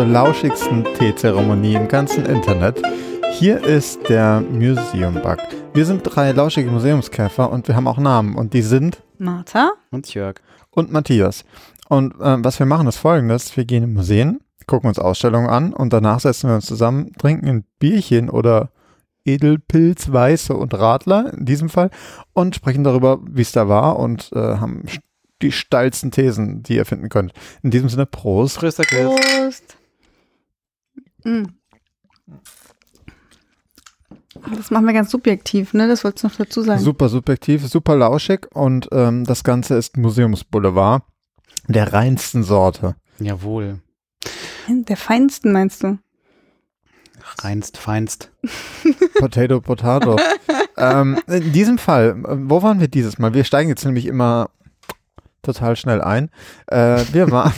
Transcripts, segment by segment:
zur lauschigsten Teezeremonie im ganzen Internet. Hier ist der Museum Bug. Wir sind drei lauschige Museumskäfer und wir haben auch Namen und die sind Martha Und Jörg. und Matthias. Und äh, was wir machen ist folgendes, wir gehen in Museen, gucken uns Ausstellungen an und danach setzen wir uns zusammen, trinken ein Bierchen oder Edelpilz, Weiße und Radler in diesem Fall und sprechen darüber, wie es da war und äh, haben die steilsten Thesen, die ihr finden könnt. In diesem Sinne, Prost. Chris. Prost. Mm. Das machen wir ganz subjektiv, ne? Das wolltest du noch dazu sagen. Super subjektiv, super lauschig und ähm, das Ganze ist Museumsboulevard der reinsten Sorte. Jawohl. Der feinsten, meinst du? Reinst, feinst. Potato, Potato. ähm, in diesem Fall, wo waren wir dieses Mal? Wir steigen jetzt nämlich immer total schnell ein. Äh, wir waren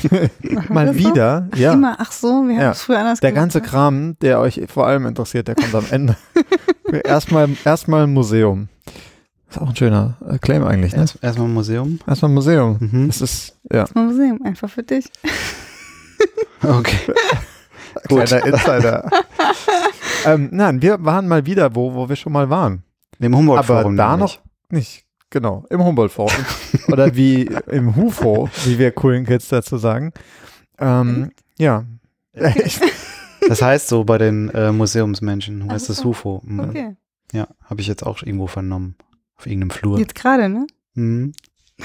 mal wir so? wieder, ja, Immer, ach so, wir haben Ja. es früher anders der gemacht. ganze Kram, der euch vor allem interessiert, der kommt am Ende. erstmal, erstmal Museum. Ist auch ein schöner äh, Claim eigentlich, ne? Erst, erstmal Museum. Erstmal Museum. Mhm. Das ist, ja, Mal Museum, einfach für dich. Okay. kleiner Insider. ähm, nein, wir waren mal wieder, wo, wo wir schon mal waren. Im Aber Humboldt-Forum. da nämlich. noch nicht. Genau, im Humboldt-Forum. Oder wie im HUFO, wie wir coolen Kids dazu sagen. Ähm, ja. Echt? Das heißt so bei den äh, Museumsmenschen. Heißt das so. UFO. Mhm. Okay. Ja, habe ich jetzt auch irgendwo vernommen. Auf irgendeinem Flur. Jetzt gerade, ne? Mhm.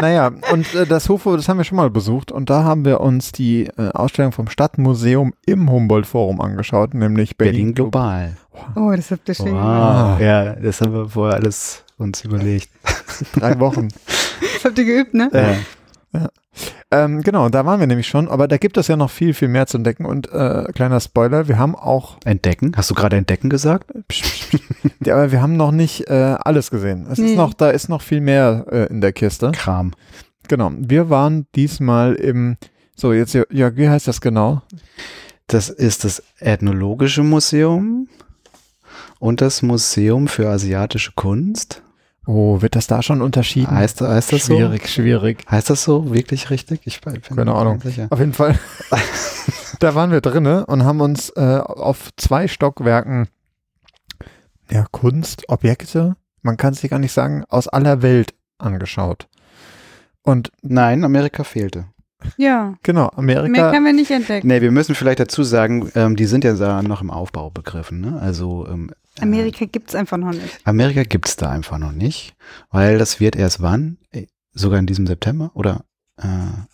naja, und äh, das HUFO, das haben wir schon mal besucht. Und da haben wir uns die äh, Ausstellung vom Stadtmuseum im Humboldt-Forum angeschaut, nämlich Berlin, Berlin global. Oh, das habt ihr schön gemacht. Wow. Ja, das haben wir vorher alles uns überlegt. Drei Wochen. Das habt ihr geübt, ne? Ja. ähm, genau, da waren wir nämlich schon. Aber da gibt es ja noch viel, viel mehr zu entdecken. Und äh, kleiner Spoiler, wir haben auch Entdecken? Hast du gerade entdecken gesagt? Ja, aber wir haben noch nicht äh, alles gesehen. Es ist Nee. noch, da ist noch viel mehr äh, in der Kiste. Kram. Genau. Wir waren diesmal im, so jetzt, ja, wie heißt das genau? Das ist das Ethnologische Museum und das Museum für asiatische Kunst. Oh, wird das da schon unterschieden? Heißt, heißt das so? schwierig, schwierig. Heißt das so wirklich richtig? Ich bin Keine Ahnung. nicht sicher. Auf jeden Fall. da waren wir drinne und haben uns äh, auf zwei Stockwerken ja, Kunst, Objekte, man kann es sich gar nicht sagen, aus aller Welt angeschaut. Und Nein, Amerika fehlte. Ja. genau, Mehr Amerika, können wir nicht entdecken. Nee, wir müssen vielleicht dazu sagen, ähm, die sind ja da noch im Aufbau begriffen. Ne? Also ähm, Amerika gibt's einfach noch nicht. Amerika gibt's da einfach noch nicht, weil das wird erst wann? Äh, Sogar in diesem September oder äh,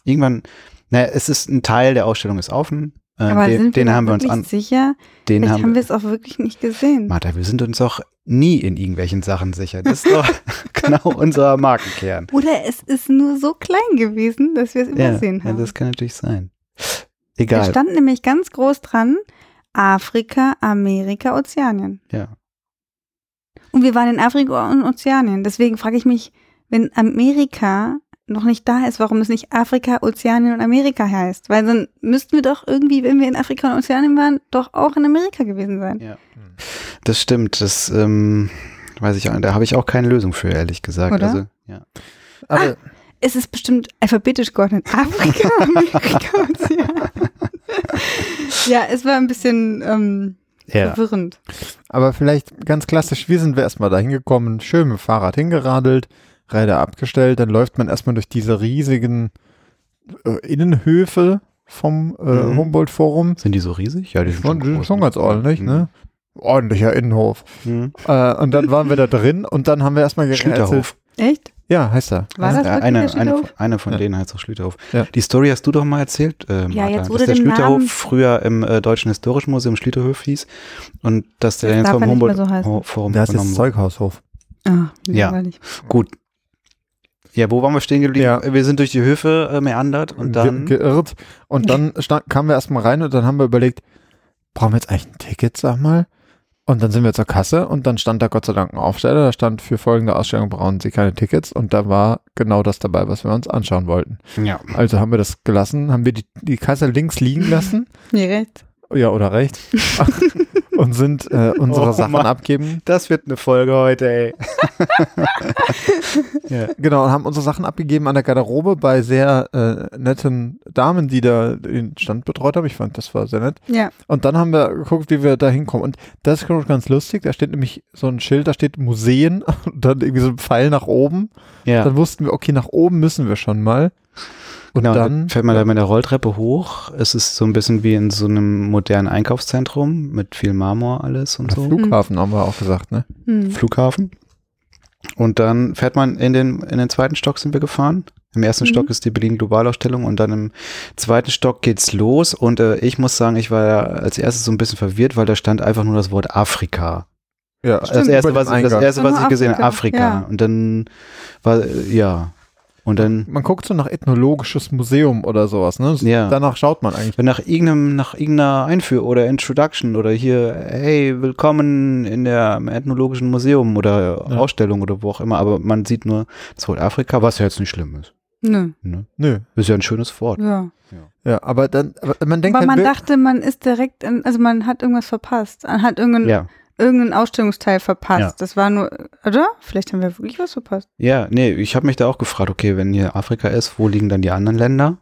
irgendwann. Naja, es ist ein Teil der Ausstellung ist offen. Äh, Aber den sind wir den haben wir uns an. sicher? Den Vielleicht haben, wir es auch wirklich nicht gesehen. Martha, wir sind uns auch nie in irgendwelchen Sachen sicher. Das ist doch genau unser Markenkern. Oder es ist nur so klein gewesen, dass wir es Ja, übersehen ja, haben. das kann natürlich sein. Da Egal. stand nämlich ganz groß dran, Afrika, Amerika, Ozeanien. Ja. Und wir waren in Afrika und Ozeanien. Deswegen frage ich mich, wenn Amerika noch nicht da ist, warum es nicht Afrika, Ozeanien und Amerika heißt. Weil dann müssten wir doch irgendwie, wenn wir in Afrika und Ozeanien waren, doch auch in Amerika gewesen sein. Ja. Das stimmt. Das ähm, weiß ich auch. Da habe ich auch keine Lösung für, ehrlich gesagt. Oder? Also, ja. aber Es ist bestimmt alphabetisch geordnet. Afrika, Amerika, Ozeanien. Ja, es war ein bisschen ähm, ja. verwirrend. Aber vielleicht ganz klassisch, wie sind wir erstmal da hingekommen? Schön mit dem Fahrrad hingeradelt, Räder abgestellt, dann läuft man erstmal durch diese riesigen äh, Innenhöfe vom äh, Mhm. Humboldt-Forum. Sind die so riesig? Ja, die sind Schon, die sind groß, schon ne? ganz ordentlich, Mhm. ne? Ordentlicher Innenhof. Mhm. Äh, und dann waren wir da drin und dann haben wir erstmal ge- Schlüterhof. Echt? Ja, heißt er. War das Äh, wirklich eine, eine, eine von Ja. denen heißt auch Schlüterhof. Ja. Die Story hast du doch mal erzählt, äh, Martha, jetzt, wo dass der Schlüterhof Namen- früher im äh, Deutschen Historischen Museum Schlüterhof hieß und dass der Das jetzt vom er nicht mehr Humboldt so heißen. Ho- Forum Da ist wurde. Zeughaushof. Ah, Ja. Gut. Ja, wo waren wir stehen geblieben? Ja. Wir sind durch die Höfe äh, meandert und dann Ge geirrt. Und dann kamen wir erstmal rein und dann haben wir überlegt, brauchen wir jetzt eigentlich ein Ticket, sag mal? Und dann sind wir zur Kasse und dann stand da Gott sei Dank ein Aufsteller, da stand für folgende Ausstellung brauchen Sie keine Tickets und da war genau das dabei, was wir uns anschauen wollten. ja. Also haben wir das gelassen, haben wir die, die Kasse links liegen lassen Nee, recht. Ja, oder rechts, und sind äh, unsere Oh Sachen Mann. abgeben. Das wird eine Folge heute, ey. ja. Genau, und haben unsere Sachen abgegeben an der Garderobe bei sehr äh, netten Damen, die da den Stand betreut haben. Ich fand, das war sehr nett. Ja. Und dann haben wir geguckt, wie wir da hinkommen. Und das ist ganz lustig. Da steht nämlich so ein Schild, da steht Museen und dann irgendwie so ein Pfeil nach oben. ja. Dann wussten wir, okay, nach oben müssen wir schon mal. Und genau, dann dann fährt man da mit der Rolltreppe hoch. Es ist so ein bisschen wie in so einem modernen Einkaufszentrum mit viel Marmor alles und so. Flughafen haben wir auch gesagt, ne? Hm. Flughafen. Und dann fährt man in den, in den zweiten Stock sind wir gefahren. Im ersten Mhm. Stock ist die Berlin Globalausstellung und dann im zweiten Stock geht's los. Und äh, ich muss sagen, ich war ja als erstes so ein bisschen verwirrt, weil da stand einfach nur das Wort Afrika. Ja, das erste, was, ich- das erste, was ich gesehen habe, Afrika, Afrika. ja. Und dann war, äh, ja. Und dann, Man guckt so nach ethnologisches Museum oder sowas, ne? Ja. Danach schaut man eigentlich. wenn nach irgendeinem, nach irgendeiner Einführung oder Introduction oder hier, hey, willkommen in der im Ethnologischen Museum oder Ja. Ausstellung oder wo auch immer, aber man sieht nur das Wort Afrika, was ja jetzt nicht schlimm ist. Nö. Ne? Nö. Ist ja ein schönes Wort. Ja. Ja, aber dann, aber man denkt Aber man halt, wir- dachte, man ist direkt, in, also man hat irgendwas verpasst. Man hat irgendeinen, Ja. Irgendeinen Ausstellungsteil verpasst. Ja. Das war nur, oder? Vielleicht haben wir wirklich was verpasst. Ja, nee, ich habe mich da auch gefragt, okay, wenn hier Afrika ist, wo liegen dann die anderen Länder?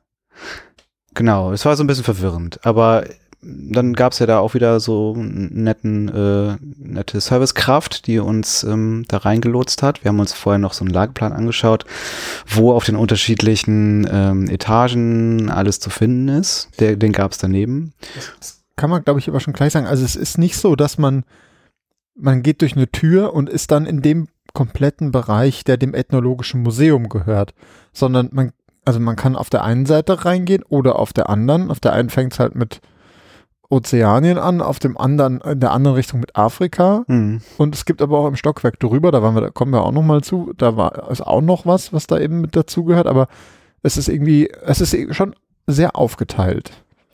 Genau, es war so ein bisschen verwirrend, aber dann gab es ja da auch wieder so einen netten, äh, nette Servicekraft, die uns ähm, da reingelotst hat. Wir haben uns vorher noch so einen Lageplan angeschaut, wo auf den unterschiedlichen ähm, Etagen alles zu finden ist. Der, den gab es daneben. kann man, glaube ich, aber schon gleich sagen. Also es ist nicht so, dass man, man geht durch eine Tür und ist dann in dem kompletten Bereich, der dem Ethnologischen Museum gehört, sondern man, also man kann auf der einen Seite reingehen oder auf der anderen. Auf der einen fängt es halt mit Ozeanien an, auf dem anderen, in der anderen Richtung mit Afrika. Mhm. Und es gibt aber auch im Stockwerk drüber, da waren wir, da kommen wir auch noch mal zu, da war ist auch noch was, was da eben mit dazugehört, aber es ist irgendwie, es ist schon sehr aufgeteilt.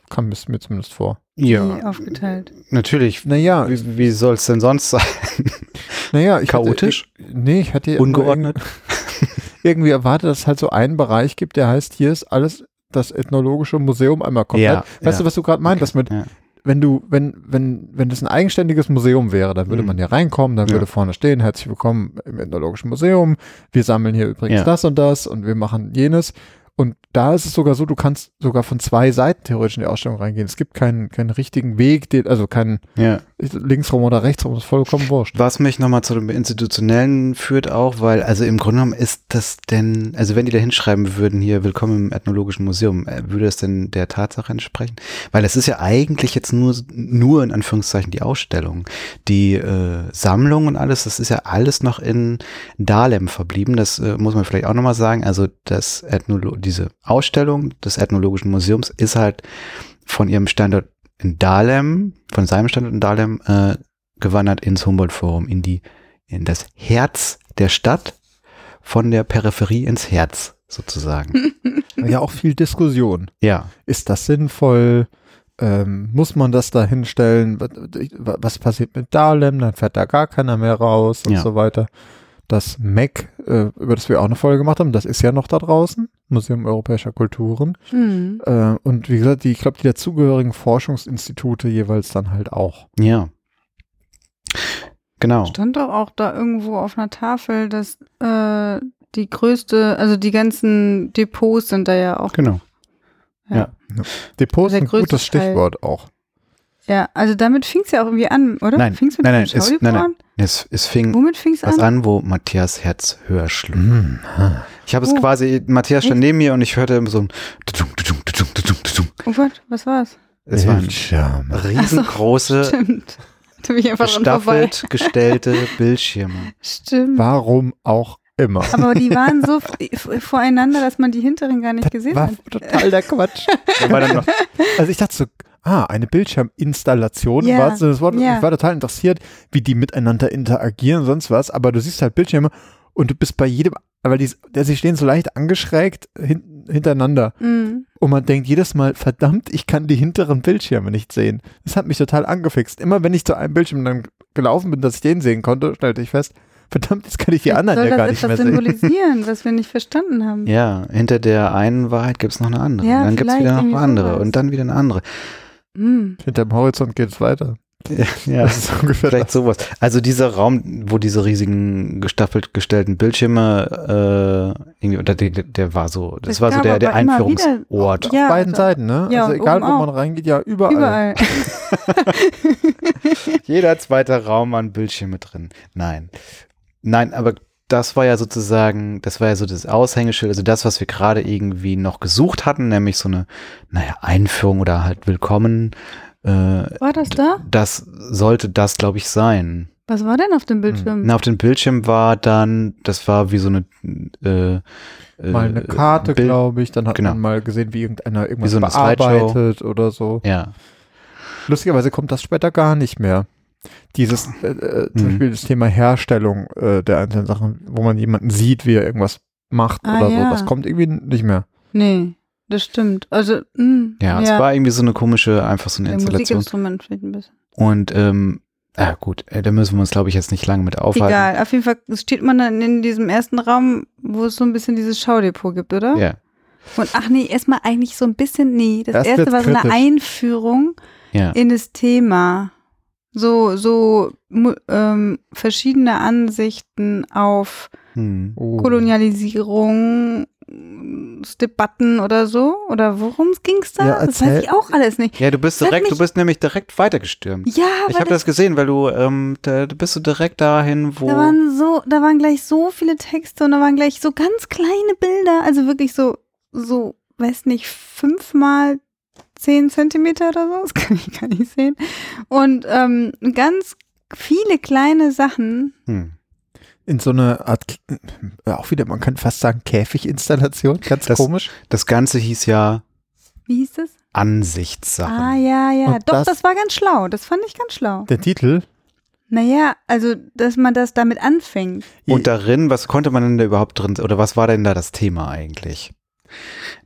Kam es mir zumindest vor. Wie aufgeteilt. natürlich. Naja, Wie, wie soll es denn sonst sein? naja, ich Chaotisch? Hatte, nee, ich hatte ja Ungeordnet? Irgendwie, erwartet, dass es halt so einen Bereich gibt, der heißt, hier ist alles das Ethnologische Museum einmal komplett. Ja, weißt ja. du, was du gerade meintest mit, Ja. wenn du, wenn, wenn, wenn das ein eigenständiges Museum wäre, dann würde Mhm. man hier reinkommen, dann Ja. würde vorne stehen, herzlich willkommen im Ethnologischen Museum, wir sammeln hier übrigens Ja. das und das und wir machen jenes. Und da ist es sogar so, du kannst sogar von zwei Seiten theoretisch in die Ausstellung reingehen. Es gibt keinen, keinen richtigen Weg, den, also keinen ja. linksrum oder rechtsrum, ist vollkommen wurscht. Was mich nochmal zu dem Institutionellen führt auch, weil, also im Grunde genommen ist das denn, also wenn die da hinschreiben würden, hier Willkommen im Ethnologischen Museum, äh, würde es denn der Tatsache entsprechen? Weil es ist ja eigentlich jetzt nur, nur in Anführungszeichen die Ausstellung. Die äh, Sammlung und alles, das ist ja alles noch in Dahlem verblieben. Das äh, muss man vielleicht auch nochmal sagen. Also das Ethnolo diese Ausstellung des Ethnologischen Museums ist halt von ihrem Standort in Dahlem, von seinem Standort in Dahlem, äh, gewandert ins Humboldt-Forum, in die, in das Herz der Stadt, von der Peripherie ins Herz, sozusagen. Ja, auch viel Diskussion. ja, Ist das sinnvoll? Ähm, muss man das da hinstellen? Was, was passiert mit Dahlem? Dann fährt da gar keiner mehr raus und Ja. so weiter. Das MEC, äh, über das wir auch eine Folge gemacht haben, das ist ja noch da draußen, Museum Europäischer Kulturen. Hm. Äh, und wie gesagt, die, ich glaube, die dazugehörigen Forschungsinstitute jeweils dann halt auch. ja. Genau. Stand doch auch da irgendwo auf einer Tafel, dass äh, die größte, also die ganzen Depots sind da ja auch. Genau. Ja. Depot ist Der ein gutes Teil. Stichwort auch. Ja, also damit fing es ja auch irgendwie an, oder? Nein, Fing's mit nein, dem nein, es- Schaudepot nein, nein. Es, es fing Womit fing es was an? an, wo Matthias Herz höher schlug. Mhm. Ich habe es Oh. quasi, Matthias stand Echt? neben mir und ich hörte immer so ein. Oh Gott, was war's? Es waren Bildschirm. riesengroße, Stimmt. Da bin ich einfach dran vorbei. gestaffelt gestellte Bildschirme. Stimmt. Warum auch immer. Aber die waren so voreinander, dass man die hinteren gar nicht gesehen war hat. total der Quatsch. Da war dann noch, Also ich dachte so, ah, eine Bildschirminstallation Ja, war das das Wort. ja. Ich war total interessiert, wie die miteinander interagieren und sonst was, aber du siehst halt Bildschirme und du bist bei jedem, weil die, der, sie stehen so leicht angeschrägt hin, hintereinander Mhm. und man denkt jedes Mal, verdammt, ich kann die hinteren Bildschirme nicht sehen. Das hat mich total angefixt. Immer wenn ich zu einem Bildschirm dann gelaufen bin, dass ich den sehen konnte, stellte ich fest, verdammt, jetzt kann ich die Jetzt anderen soll ja das gar nicht mehr etwas sehen. symbolisieren, was wir nicht verstanden haben. ja, hinter der einen Wahrheit gibt es noch eine andere. Ja, und dann gibt es wieder noch eine andere sowas. und dann wieder eine andere. Hm. Hinterm Horizont geht es weiter. Ja, Das ist ungefähr vielleicht sowas. Also dieser Raum, wo diese riesigen gestaffelt gestellten Bildschirme äh, irgendwie, oder der, der war so, das Es war so der, der Einführungsort. Ja, auf beiden also- Seiten, ne? ja, also egal, wo man auch. reingeht, ja, überall. Überall. Jeder zweite Raum an Bildschirme drin. Nein. Nein, aber das war ja sozusagen, das war ja so das Aushängeschild, also das, was wir gerade irgendwie noch gesucht hatten, nämlich so eine, naja, Einführung oder halt Willkommen. Äh, War das da? das sollte das, glaube ich, sein. Was war denn auf dem Bildschirm? Na, auf dem Bildschirm war dann, das war wie so eine äh, äh, mal eine Karte, glaube ich. Dann hat genau. man mal gesehen, wie irgendeiner irgendwas so eine bearbeitet oder so. Ja. Lustigerweise kommt das später gar nicht mehr. Dieses, äh, äh, zum Mhm. Beispiel das Thema Herstellung äh, der einzelnen Sachen, wo man jemanden sieht, wie er irgendwas macht Ah, oder ja. so, das kommt irgendwie nicht mehr. Nee, das stimmt. Also, mh, ja, es war irgendwie so eine komische, einfach so eine ein Installation. Musikinstrument vielleicht ein bisschen. Und ähm, ah, gut, äh, da müssen wir uns, glaube ich, jetzt nicht lange mit aufhalten. Egal, auf jeden Fall steht man dann in diesem ersten Raum, wo es so ein bisschen dieses Schaudepot gibt, oder? Ja, Und ach nee, erstmal eigentlich so ein bisschen, nee, das Erst erste war so eine kritisch. Einführung ja. in das Thema. So, so ähm, verschiedene Ansichten auf Hm. Oh. Kolonialisierung, Debatten oder so? Oder worum ging es da? Ja, das weiß ich auch alles nicht. Ja, du bist Das direkt, du bist nämlich direkt weitergestürmt. Ja, Ich habe das gesehen, weil du, ähm, da, du bist so direkt dahin, wo. Da waren so, da waren gleich so viele Texte und da waren gleich so ganz kleine Bilder, also wirklich so, so, weiß nicht, fünfmal zehn Zentimeter oder so, das kann ich gar nicht sehen. Und ähm, ganz viele kleine Sachen. hm. In so eine Art, äh, auch wieder, man könnte fast sagen, Käfiginstallation, ganz Das- komisch. Das Ganze hieß ja Wie hieß das? Ansichtssachen. Ah, ja, ja. Und Doch, das- das, war ganz schlau. Das fand ich ganz schlau. Der Titel, Naja, also, dass man das damit anfängt. Und darin, was konnte man denn da überhaupt drin, oder was war denn da das Thema eigentlich?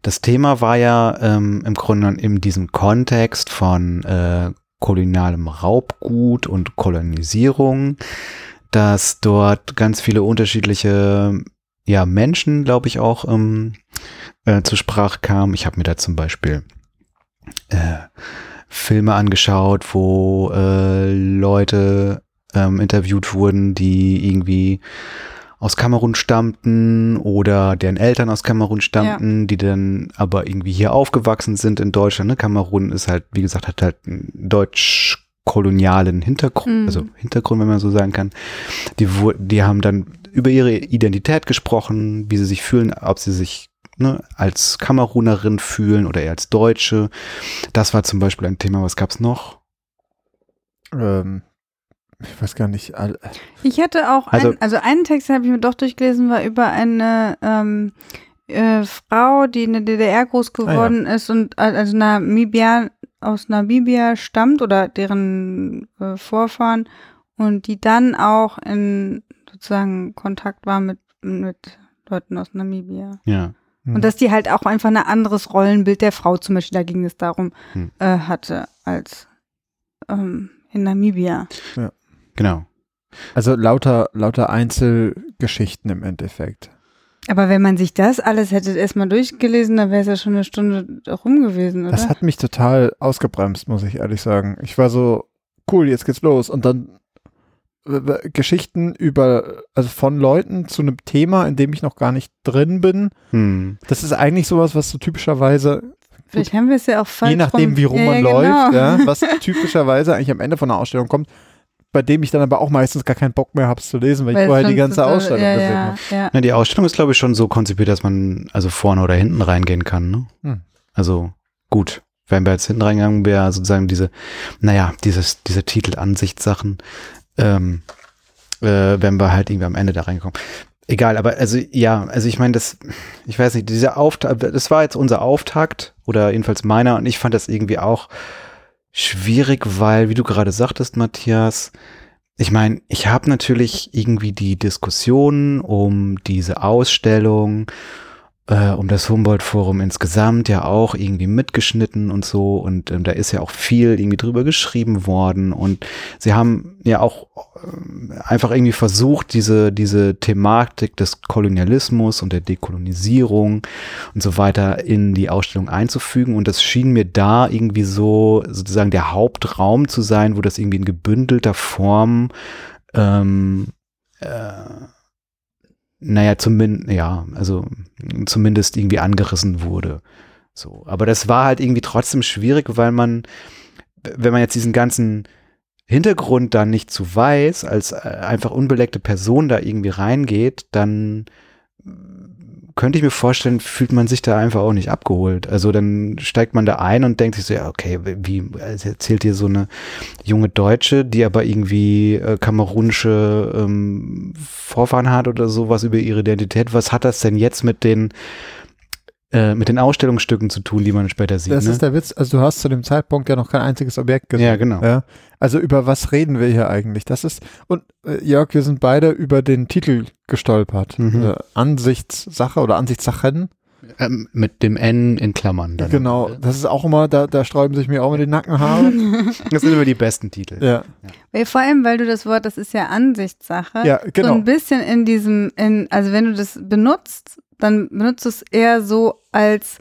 Das Thema war ja ähm, im Grunde in diesem Kontext von äh, kolonialem Raubgut und Kolonisierung, dass dort ganz viele unterschiedliche ja, Menschen, glaube ich, auch ähm, äh, zur Sprache kamen. Ich habe mir da zum Beispiel äh, Filme angeschaut, wo äh, Leute ähm, interviewt wurden, die irgendwie aus Kamerun stammten oder deren Eltern aus Kamerun stammten, die dann aber irgendwie hier aufgewachsen sind in Deutschland. Ne? Kamerun ist halt, wie gesagt, hat halt einen deutsch-kolonialen Hintergrund, Mhm. also Hintergrund, wenn man so sagen kann. Die, die haben dann über ihre Identität gesprochen, wie sie sich fühlen, ob sie sich ne, als Kamerunerin fühlen oder eher als Deutsche. Das war zum Beispiel ein Thema, was gab's noch? ähm, ich weiß gar nicht, Ich hatte auch, Also- ein, also einen Text habe ich mir doch durchgelesen, war über eine ähm, äh, Frau, die in der DDR groß geworden ist und also Namibia, aus Namibia stammt oder deren äh, Vorfahren und die dann auch in sozusagen Kontakt war mit, mit Leuten aus Namibia. Ja. hm. Und dass die halt auch einfach ein anderes Rollenbild der Frau zum Beispiel, da ging es darum, Hm. äh, hatte als ähm, in Namibia. Genau. also lauter, lauter Einzelgeschichten im Endeffekt. Aber wenn man sich das alles hätte erstmal durchgelesen, dann wäre es ja schon eine Stunde rum gewesen, oder? Das hat mich total ausgebremst, muss ich ehrlich sagen. Ich war so, cool, jetzt geht's los. Und dann äh, Geschichten über, also von Leuten zu einem Thema, in dem ich noch gar nicht drin bin. Hm. Das ist eigentlich sowas, was so typischerweise, Vielleicht haben wir es ja auch falsch je nachdem, rum. wie rum ja, man ja, läuft, genau. ja, was typischerweise eigentlich am Ende von einer Ausstellung kommt, bei dem ich dann aber auch meistens gar keinen Bock mehr habe, es zu lesen, weil, Weil ich vorher die ganze so- Ausstellung ja, gesehen ja, habe. ja. Na, die Ausstellung ist, glaube ich, schon so konzipiert, dass man also vorne oder hinten reingehen kann. Ne? Hm. Also gut, wenn wir jetzt hinten reingegangen wäre, sozusagen diese, naja, dieses, diese Titel-Ansicht-Sachen, ähm, äh, wenn wir halt irgendwie am Ende da reinkommen. Egal, aber also ja, also ich meine, das, ich weiß nicht, dieser Auftakt, das war jetzt unser Auftakt oder jedenfalls meiner und ich fand das irgendwie auch schwierig, weil, wie du gerade sagtest, Matthias, ich meine, ich habe natürlich irgendwie die Diskussion um diese Ausstellung äh, um das Humboldt-Forum insgesamt ja auch irgendwie mitgeschnitten und so. Und ähm, da ist ja auch viel irgendwie drüber geschrieben worden. Und sie haben ja auch äh, einfach irgendwie versucht, diese, diese Thematik des Kolonialismus und der Dekolonisierung und so weiter in die Ausstellung einzufügen. Und das schien mir da irgendwie so sozusagen der Hauptraum zu sein, wo das irgendwie in gebündelter Form ähm, äh, naja, zumindest, ja, also zumindest irgendwie angerissen wurde. So. Aber das war halt irgendwie trotzdem schwierig, weil man, wenn man jetzt diesen ganzen Hintergrund dann nicht zu weiß, als äh, einfach unbeleckte Person da irgendwie reingeht, dann könnte ich mir vorstellen, fühlt man sich da einfach auch nicht abgeholt. Also dann steigt man da ein und denkt sich so, ja, okay, wie also erzählt hier so eine junge Deutsche, die aber irgendwie äh, kamerunische ähm, Vorfahren hat oder sowas über ihre Identität. Was hat das denn jetzt mit den äh, mit den Ausstellungsstücken zu tun, die man später sieht. Das ne? ist der Witz. Also du hast zu dem Zeitpunkt ja noch kein einziges Objekt gesehen. Ja, genau. Ja? Also über was reden wir hier eigentlich? Das ist, und äh, Jörg, wir sind beide über den Titel gestolpert. Mhm. Äh, Ansichtssache oder Ansichtssachen. Ähm, mit dem N in Klammern. Dann. Genau. Das ist auch immer, da, da sträuben sich mir auch immer die Nackenhaare. Das sind immer die besten Titel. ja. Weil vor allem, weil du das Wort, das ist ja Ansichtssache, Ja, so genau. ein bisschen in diesem, in, also wenn du das benutzt, dann benutzt du es eher so als,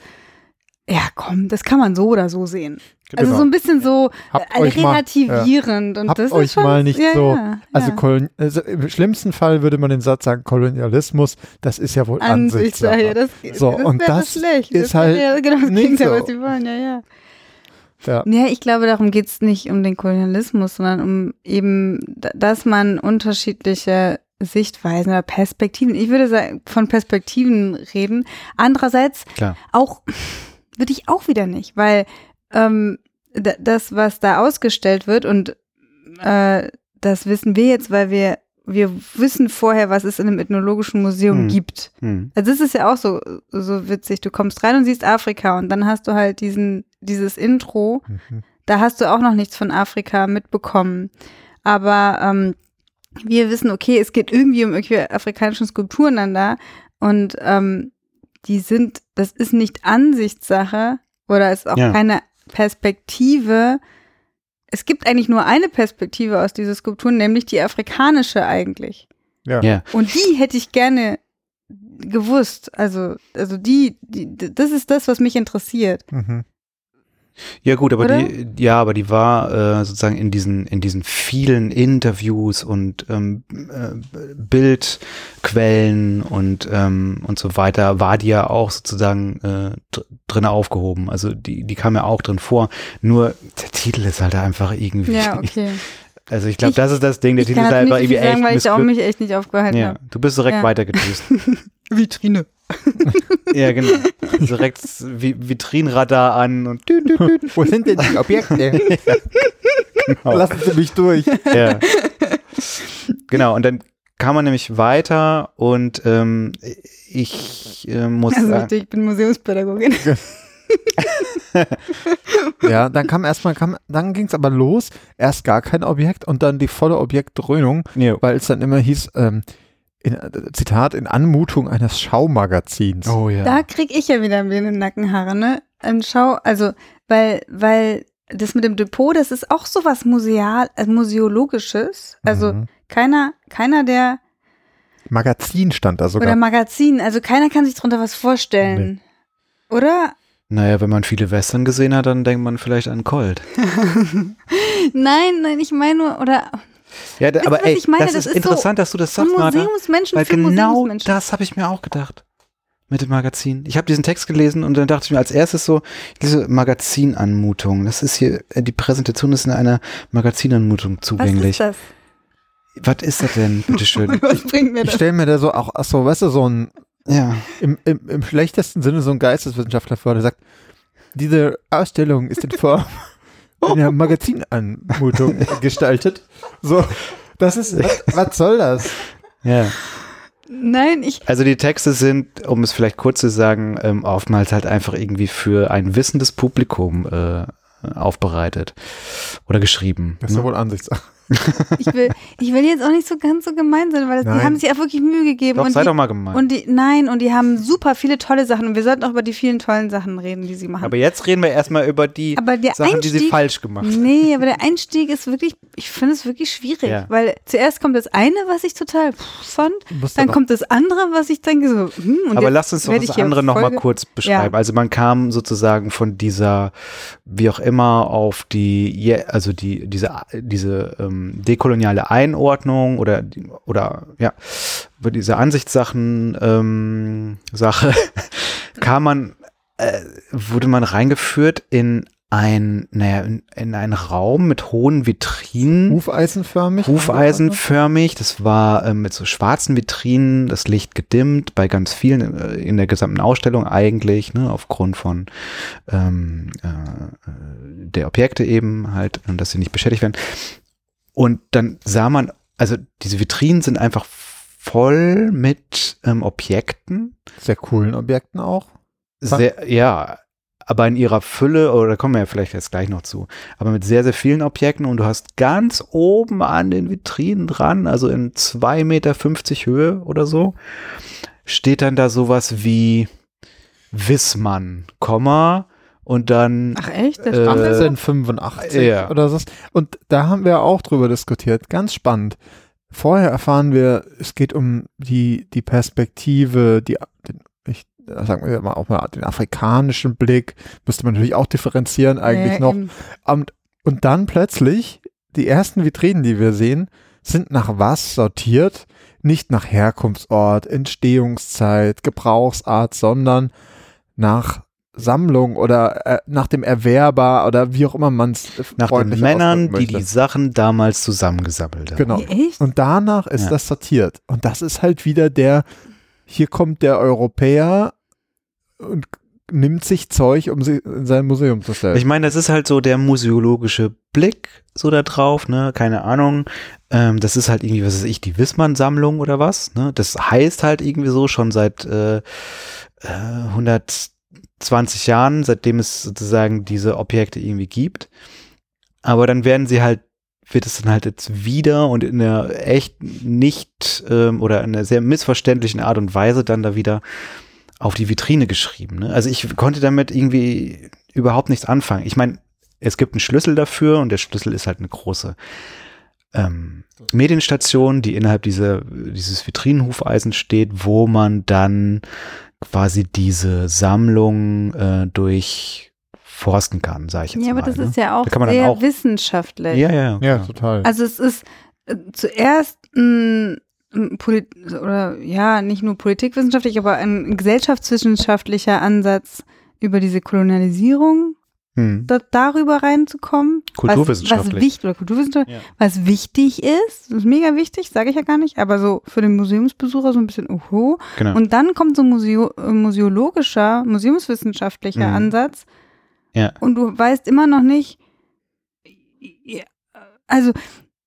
ja komm, das kann man so oder so sehen. Also Genau. so ein bisschen so Habt äh, euch mal- relativierend. Und Habt das euch ist schon, mal nicht ja, so- Ja, Also, ja. Kolon also im schlimmsten Fall würde man den Satz sagen, Kolonialismus, das ist ja wohl Ansichtssache. Ansichtssache. Ja, das, So, das und das schlecht. ist das halt ja genau das nicht Gegenteil, so. was sie wollen, ja, ja. Ja. Ja, ich glaube, darum geht's nicht um den Kolonialismus, sondern um eben, dass man unterschiedliche Sichtweisen oder Perspektiven, ich würde sagen, von Perspektiven reden. Andererseits Klar. auch, würde ich auch wieder nicht, weil ähm, das, was da ausgestellt wird und äh, das wissen wir jetzt, weil wir, wir wissen vorher, was es in einem ethnologischen Museum Hm. gibt. Hm. Also das ist ja auch so, so witzig. Du kommst rein und siehst Afrika und dann hast du halt diesen, dieses Intro. Mhm. Da hast du auch noch nichts von Afrika mitbekommen. Aber ähm, wir wissen, okay, es geht irgendwie um irgendwelche afrikanischen Skulpturen dann da. Und ähm, die sind, das ist nicht Ansichtssache oder ist auch Ja. keine Perspektive. Es gibt eigentlich nur eine Perspektive aus dieser Skulptur, nämlich die afrikanische eigentlich. Ja. Ja. Und die hätte ich gerne gewusst. Also, also die, die, das ist das, was mich interessiert. Mhm. Ja gut, aber Oder? die, ja, aber die war äh, sozusagen in diesen in diesen vielen Interviews und ähm, äh, Bildquellen und ähm, und so weiter war die ja auch sozusagen äh, dr drin aufgehoben. Also die die kam ja auch drin vor. Nur der Titel ist halt einfach irgendwie. Ja, okay. Also ich glaube, das ist das Ding. Der Titel ist so irgendwie sagen, echt weil ich auch mich echt nicht aufgehalten Ja, habe. du bist direkt Ja. weitergedüst. Vitrine. Ja, genau. Direkt Vi Vitrinradar an und dü, dü, dü. Wo sind denn die Objekte? Lassen Sie mich durch. Ja. genau, und dann kam man nämlich weiter und ähm, ich äh, muss Also sagen, richtig, ich bin Museumspädagogin. Ja, dann kam erstmal, kam, dann ging es aber los. Erst gar kein Objekt und dann die volle Objektdröhnung, ja. weil es dann immer hieß, ähm, in, Zitat, in Anmutung eines Schaumagazins. oh ja. Da krieg ich ja wieder ein bisschen Nackenhaare, ne? Ein Schau, also, weil, weil das mit dem Depot, das ist auch sowas Museal, äh, Museologisches. Also Mhm. keiner, keiner der, Magazin stand da sogar. oder Magazin, also keiner kann sich drunter was vorstellen. Oder? Naja, wenn man viele Western gesehen hat, dann denkt man vielleicht an Colt. Nein, nein, ich meine nur, oder Ja, da, Wisst aber was ey, ich meine? das, Das ist ist so interessant, dass du das sagst, Martha, weil für genau das habe ich mir auch gedacht mit dem Magazin. Ich habe diesen Text gelesen und dann dachte ich mir als erstes so, diese Magazinanmutung, das ist hier, äh, die Präsentation ist in einer Magazinanmutung Was zugänglich. ist das? Was ist das denn, bitteschön? Was bringt mir Ich stelle mir da so auch, ach so, weißt du, so ein, ja. im, im, im schlechtesten Sinne so ein Geisteswissenschaftler vor, der sagt, diese Ausstellung ist in Form einer Magazinanmutung gestaltet. So, das ist, was, was soll das? Ja. Nein, ich, Also die Texte sind, um es vielleicht kurz zu sagen, ähm, oftmals halt einfach irgendwie für ein wissendes Publikum äh, aufbereitet oder geschrieben. Das ist ja ne? wohl Ansichtssache. Ich will, ich will jetzt auch nicht so ganz so gemein sein, weil das, die haben sich auch wirklich Mühe gegeben. Doch, und sei die, doch mal gemein. Und die, nein, und die haben super viele tolle Sachen und wir sollten auch über die vielen tollen Sachen reden, die sie machen. Aber jetzt reden wir erstmal über die Aber der Sachen, die sie Einstieg- falsch gemacht haben. Nee, aber der Einstieg ist wirklich, ich finde es wirklich schwierig, Ja. weil zuerst kommt das eine, was ich total fand, dann kommt das andere, was ich denke so, hm, und Aber lass uns doch das andere nochmal kurz beschreiben. Also man kam sozusagen von dieser, wie auch immer, auf die, also die, diese, diese ähm, dekoloniale Einordnung oder, oder ja, über diese Ansichtssachen, ähm, Sache, kam man, äh, wurde man reingeführt in ein, naja, in, in einen Raum mit hohen Vitrinen. Hufeisenförmig. Hufeisenförmig, das war ähm, mit so schwarzen Vitrinen, das Licht gedimmt, bei ganz vielen äh, in der gesamten Ausstellung eigentlich, ne, aufgrund von ähm, äh, äh, der Objekte eben halt, und dass sie nicht beschädigt werden. Und dann sah man, also diese Vitrinen sind einfach voll mit ähm, Objekten, Sehr coolen Objekten auch. sehr, ja, aber in ihrer Fülle, oder da kommen wir ja vielleicht jetzt gleich noch zu, aber mit sehr, sehr vielen Objekten und du hast ganz oben an den Vitrinen dran, also in 2,50 Meter Höhe oder so, steht dann da sowas wie Wissmann, Komma, und dann, Ach echt? Das Äh, stimmt. 1885 ja. oder so. Und da haben wir auch drüber diskutiert. Ganz spannend. Vorher erfahren wir, es geht um die, die Perspektive, die, den, ich, sagen wir mal auch mal den afrikanischen Blick, müsste man natürlich auch differenzieren eigentlich Ja, noch. Und, und dann plötzlich, die ersten Vitrinen, die wir sehen, sind nach was sortiert? Nicht nach Herkunftsort, Entstehungszeit, Gebrauchsart, sondern nach Sammlung oder äh, nach dem Erwerber oder wie auch immer man es äh, Nach den Männern, die die Sachen damals zusammengesammelt haben. Genau. Echt? Und danach ist ja. das sortiert. Und das ist halt wieder der, hier kommt der Europäer und nimmt sich Zeug, um sie in sein Museum zu stellen. Ich meine, das ist halt so der museologische Blick so da drauf, ne? Keine Ahnung. Ähm, das ist halt irgendwie, was weiß ich, die Wissmann-Sammlung oder was, ne? Das heißt halt irgendwie so schon seit äh, äh 100 20 Jahren, seitdem es sozusagen diese Objekte irgendwie gibt. Aber dann werden sie halt, wird es dann halt jetzt wieder und in einer echt nicht ähm, oder in einer sehr missverständlichen Art und Weise dann da wieder auf die Vitrine geschrieben. Ne? Also ich konnte damit irgendwie überhaupt nichts anfangen. Ich meine, es gibt einen Schlüssel dafür und der Schlüssel ist halt eine große ähm, Medienstation, die innerhalb dieser, dieses Vitrinenhufeisen steht, wo man dann quasi diese Sammlung äh, durchforsten kann, sage ich jetzt Ja, mal. aber das ne? ist ja auch Da kann man dann sehr auch- wissenschaftlich. ja, ja, ja, ja. total. Also es ist äh, zuerst ein, ein Polit oder ja, nicht nur politikwissenschaftlich, aber ein gesellschaftswissenschaftlicher Ansatz über diese Kolonialisierung, Hm. da, darüber reinzukommen. Was, was Kulturwissenschaftlich. wichtig oder Kulturwissenschaftlich, Ja. was wichtig ist, das ist mega wichtig, sage ich ja gar nicht, aber so für den Museumsbesucher so ein bisschen oho. Genau. Und dann kommt so ein Museo äh, museologischer, museumswissenschaftlicher Mhm. Ansatz. Ja. Und du weißt immer noch nicht, also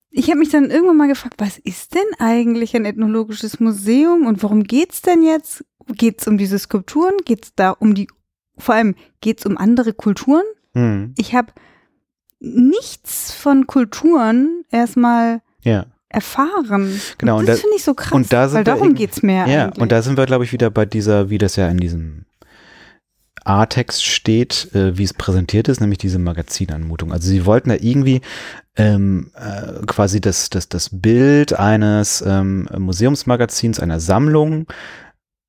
ich habe mich dann irgendwann mal gefragt, was ist denn eigentlich ein ethnologisches Museum und worum geht's denn jetzt? Geht's um diese Skulpturen? Geht's da um die, vor allem geht's um andere Kulturen? Hm. Ich habe nichts von Kulturen erstmal Ja. erfahren. Genau, Und das da- finde ich so krass, und da weil darum eben- geht's mehr Ja, eigentlich. und da sind wir, glaube ich, wieder bei dieser, wie das ja in diesem A-Text steht, äh, wie es präsentiert ist, nämlich diese Magazinanmutung. Also sie wollten da irgendwie ähm, äh, quasi das, das, das Bild eines ähm, Museumsmagazins, einer Sammlung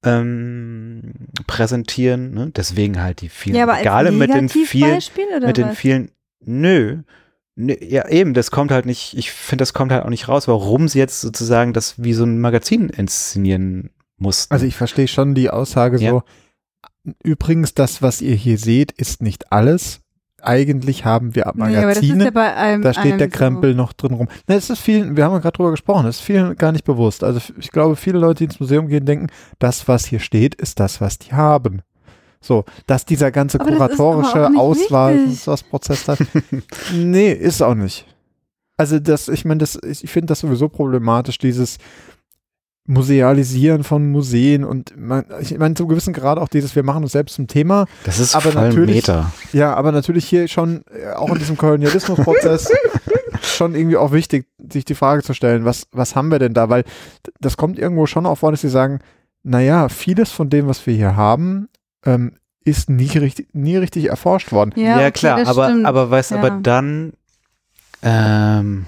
ähm, präsentieren. Ne? Deswegen halt die vielen ja, aber als Regale mit den vielen, mit den was? vielen, nö. Nö, Ja, eben, das kommt halt nicht, ich finde, das kommt halt auch nicht raus, warum sie jetzt sozusagen das wie so ein Magazin inszenieren mussten. Also ich verstehe schon die Aussage Ja. so. Übrigens, das, was ihr hier seht, ist nicht alles. Eigentlich haben wir Magazine. ja bei allem, da steht der allem so. Krempel noch drin rum. Na, es ist vielen, wir haben ja gerade drüber gesprochen, es ist vielen gar nicht bewusst. Also ich glaube, viele Leute, die ins Museum gehen, denken, das, was hier steht, ist das, was die haben. So, dass dieser ganze Aber kuratorische Prozess hat. nee, ist auch nicht. Also das, ich meine, das, ich finde das sowieso problematisch, dieses Musealisieren von Museen und man, ich meine, zum gewissen Grad auch dieses, wir machen uns selbst zum Thema. das ist aber voll natürlich- Meter. Ja, aber natürlich hier schon, äh, auch in diesem Kolonialismusprozess, schon irgendwie auch wichtig, sich die Frage zu stellen, was, was haben wir denn da? Weil das kommt irgendwo schon auch vor, dass sie sagen, naja, vieles von dem, was wir hier haben, ähm, ist nie richtig, nie richtig erforscht worden. Ja, Ja, okay, klar, aber, stimmt. aber weißt, Ja. aber dann, ähm,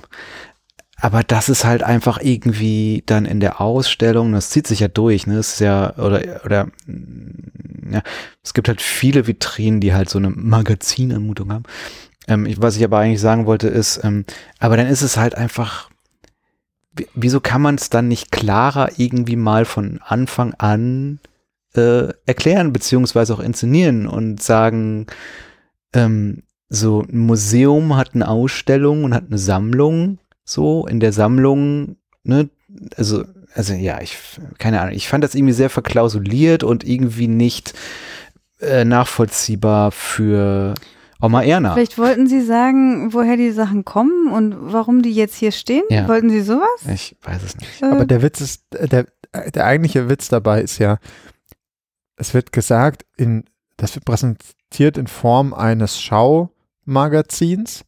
aber das ist halt einfach irgendwie dann in der Ausstellung, das zieht sich ja durch, ne? Es ist ja, oder, oder, mm, ja, es gibt halt viele Vitrinen, die halt so eine Magazinanmutung haben. Ähm, ich, was ich aber eigentlich sagen wollte ist, ähm, aber dann ist es halt einfach, wie- wieso kann man es dann nicht klarer irgendwie mal von Anfang an äh, erklären, beziehungsweise auch inszenieren und sagen, ähm, so ein Museum hat eine Ausstellung und hat eine Sammlung, so in der Sammlung, ne, also, also ja, ich, keine Ahnung, ich fand das irgendwie sehr verklausuliert und irgendwie nicht äh, nachvollziehbar für Oma Erna. Vielleicht wollten Sie sagen, woher die Sachen kommen und warum die jetzt hier stehen? Ja. Wollten Sie sowas? Ich weiß es nicht. Äh, Aber der Witz ist, äh, der, äh, der eigentliche Witz dabei ist ja, es wird gesagt, in, das wird präsentiert in Form eines Schaumagazins,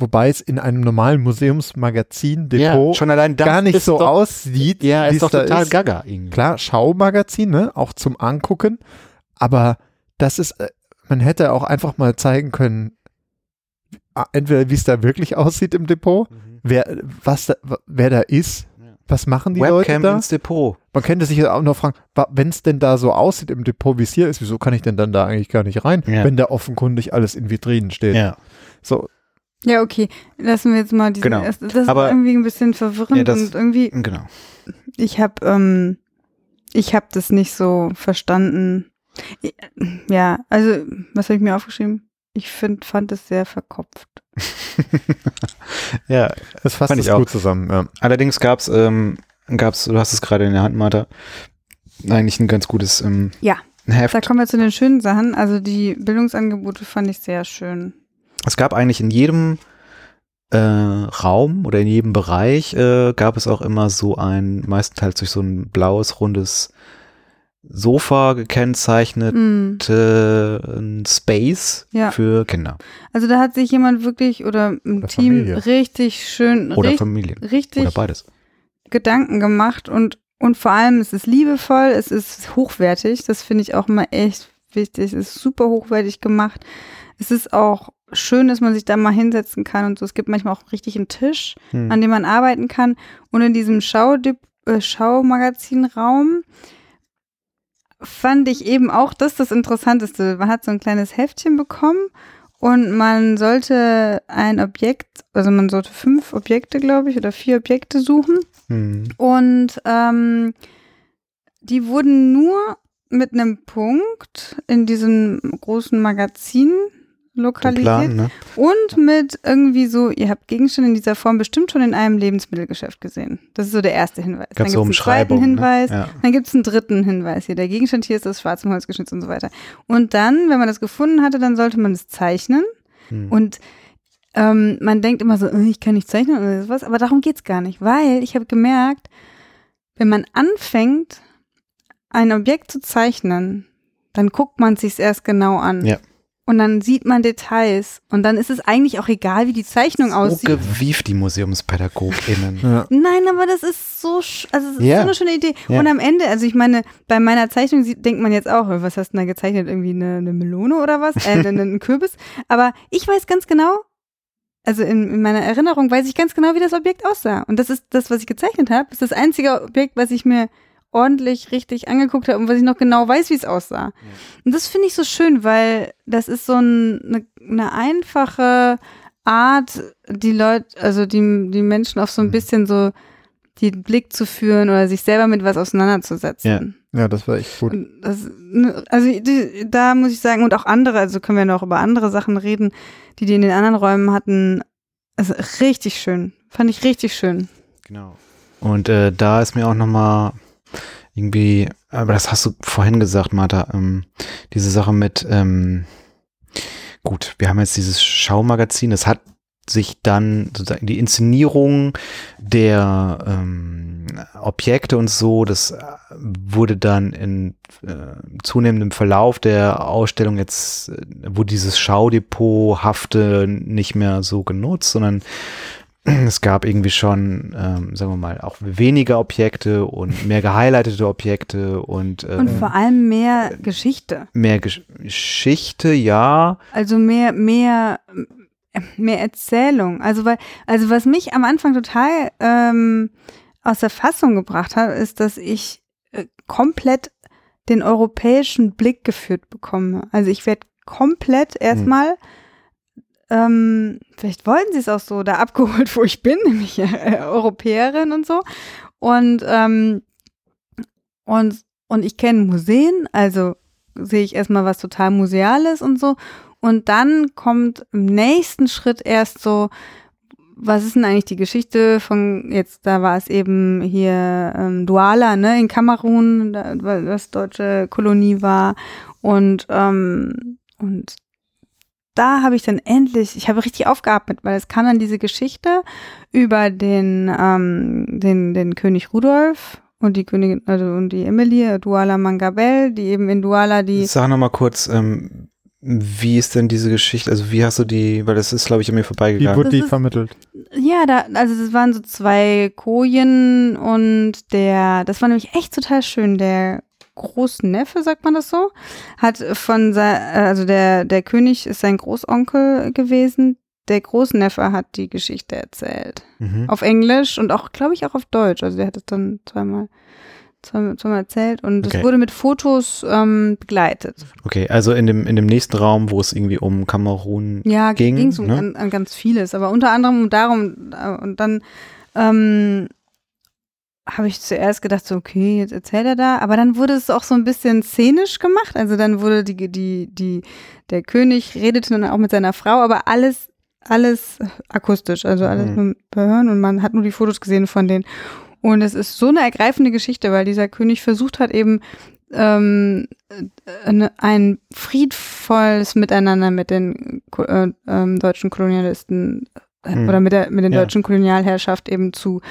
wobei es in einem normalen Museumsmagazin-Depot schon allein gar nicht so doch, aussieht, Ja, ist es doch da total ist. gaga irgendwie. Klar, Schaumagazin, ne? auch zum Angucken, aber das ist, äh, man hätte auch einfach mal zeigen können, entweder wie es da wirklich aussieht im Depot, Mhm. wer, was da, wer da ist, Ja. was machen die Webcam Leute da? ins Depot. Man könnte sich ja auch noch fragen, wenn es denn da so aussieht im Depot, wie es hier ist, wieso kann ich denn dann da eigentlich gar nicht rein, Ja. wenn da offenkundig alles in Vitrinen steht? Ja. So, ja, okay. Lassen wir jetzt mal diesen. Genau. Das, das Aber- ist irgendwie ein bisschen verwirrend Ja, das- und irgendwie, Genau. ich habe, ähm, ich habe das nicht so verstanden. Ja, also, was habe ich mir aufgeschrieben? Ich find, fand es sehr verkopft. ja, das fasst Fand es ich auch. gut zusammen. Ja. allerdings gab's, ähm, gab's, du hast es gerade in der Hand, Martha, eigentlich ein ganz gutes ähm, Ja. Heft. Da kommen wir zu den schönen Sachen. Also die Bildungsangebote fand ich sehr schön. Es gab eigentlich in jedem äh, Raum oder in jedem Bereich äh, gab es auch immer so ein, meistenteils durch so ein blaues, rundes Sofa gekennzeichnet, Mm. äh, Space Ja. für Kinder Also da hat sich jemand wirklich oder ein Oder Team Familie. richtig schön, oder richtig, Familien richtig oder beides. Gedanken gemacht und, und vor allem es ist liebevoll, es ist hochwertig. Das finde ich auch immer echt wichtig. Es ist super hochwertig gemacht. Es ist auch schön, dass man sich da mal hinsetzen kann und so. Es gibt manchmal auch richtig einen Tisch, Hm. an dem man arbeiten kann. Und in diesem Schaudip äh, Schaumagazinraum fand ich eben auch das das Interessanteste. Man hat so ein kleines Heftchen bekommen und man sollte ein Objekt, also man sollte fünf Objekte, glaube ich, oder vier Objekte suchen. Hm. Und ähm, die wurden nur mit einem Punkt in diesem großen Magazin lokalisiert Plan, ne? und mit irgendwie so, ihr habt Gegenstände in dieser Form bestimmt schon in einem Lebensmittelgeschäft gesehen. Das ist so der erste Hinweis. Gab Dann so gibt es einen zweiten Umschreibung. Hinweis, Ne? Ja. dann gibt es einen dritten Hinweis hier. Der Gegenstand hier ist aus schwarzem Holz geschnitzt und so weiter. Und dann, wenn man das gefunden hatte, dann sollte man es zeichnen. Hm. Und ähm, man denkt immer so, äh, ich kann nicht zeichnen oder sowas, aber darum geht's gar nicht, weil ich habe gemerkt, wenn man anfängt, ein Objekt zu zeichnen, dann guckt man sich's erst genau an. Ja. Und dann sieht man Details. Und dann ist es eigentlich auch egal, wie die Zeichnung so aussieht. gewieft die MuseumspädagogInnen. Ja. Nein, aber das ist so, sch- also es ist Ja. so eine schöne Idee. Ja. Und am Ende, also ich meine, bei meiner Zeichnung sieht, denkt man jetzt auch, was hast du denn da gezeichnet? Irgendwie eine, eine Melone oder was? Äh, einen, einen Kürbis. Aber ich weiß ganz genau, also in, in meiner Erinnerung weiß ich ganz genau, wie das Objekt aussah. Und das ist das, was ich gezeichnet habe. ist das einzige Objekt, was ich mir ordentlich richtig angeguckt habe und was ich noch genau weiß, wie es aussah. Und das finde ich so schön, weil das ist so ein, eine, eine einfache Art, die Leute, also die, die Menschen auf so ein Mhm. bisschen so den Blick zu führen oder sich selber mit was auseinanderzusetzen. ja, das war echt gut. Das, ne, also die, da muss ich sagen, und auch andere, also können wir noch über andere Sachen reden, die die in den anderen Räumen hatten. Also richtig schön. Fand ich richtig schön. Genau. Und äh, da ist mir auch nochmal irgendwie, aber das hast du vorhin gesagt, Martha, ähm, diese Sache mit, ähm, gut, wir haben jetzt dieses Schaumagazin, das hat sich dann sozusagen die Inszenierung der ähm, Objekte und so, das äh, wurde dann in äh, zunehmendem Verlauf der Ausstellung jetzt, äh, wo dieses Schaudepothafte nicht mehr so genutzt, sondern es gab irgendwie schon, ähm, sagen wir mal, auch weniger Objekte und mehr gehighlightete Objekte und, äh, Und vor allem mehr Geschichte. mehr Gesch Geschichte, ja. Also mehr, mehr, mehr Erzählung. Also weil, also was mich am Anfang total ähm, aus der Fassung gebracht hat, ist, dass ich äh, komplett den europäischen Blick geführt bekomme. Also ich werde komplett erstmal, ähm, vielleicht wollten sie es auch so, da abgeholt, wo ich bin, nämlich äh, Europäerin und so. Und ähm, und und ich kenne Museen, also sehe ich erstmal was total Museales und so. Und dann kommt im nächsten Schritt erst so, was ist denn eigentlich die Geschichte von, jetzt, da war es eben hier ähm, Douala, ne, in Kamerun, da, das deutsche Kolonie war. Und, ähm, und da habe ich dann endlich, ich habe richtig aufgeatmet, weil es kam dann diese Geschichte über den, ähm, den, den König Rudolf und die Königin, also und die Emilie, Douala Mangabel, die eben in Douala die Sag noch mal kurz, ähm, wie ist denn diese Geschichte, also wie hast du die, weil das ist, glaube ich, an mir Wie vorbeigegangen. wurde Das die ist- vermittelt? Ja, da, also das waren so zwei Kojen und der, das war nämlich echt total schön. Der Großneffe, sagt man das so, hat von sein, also der, der König ist sein Großonkel gewesen. Der Großneffe hat die Geschichte erzählt. Mhm. Auf Englisch und auch, glaube ich, auch auf Deutsch. Also der hat es dann zweimal, zweimal, zweimal erzählt und es Okay. wurde mit Fotos ähm, begleitet. Okay, also in dem, in dem nächsten Raum, wo es irgendwie um Kamerun Ja, ging, ging es um ne? an, an ganz vieles, aber unter anderem um darum, äh, und dann ähm, habe ich zuerst gedacht, so, okay, jetzt erzählt er da, aber dann wurde es auch so ein bisschen szenisch gemacht, also dann wurde die, die, die, der König redete dann auch mit seiner Frau, aber alles, alles akustisch, also alles Mhm. mit Hören und man hat nur die Fotos gesehen von denen. Und es ist so eine ergreifende Geschichte, weil dieser König versucht hat eben ähm, ein friedvolles Miteinander mit den äh, ähm, deutschen Kolonialisten äh, Hm. oder mit der mit den Ja. deutschen Kolonialherrschaft eben zu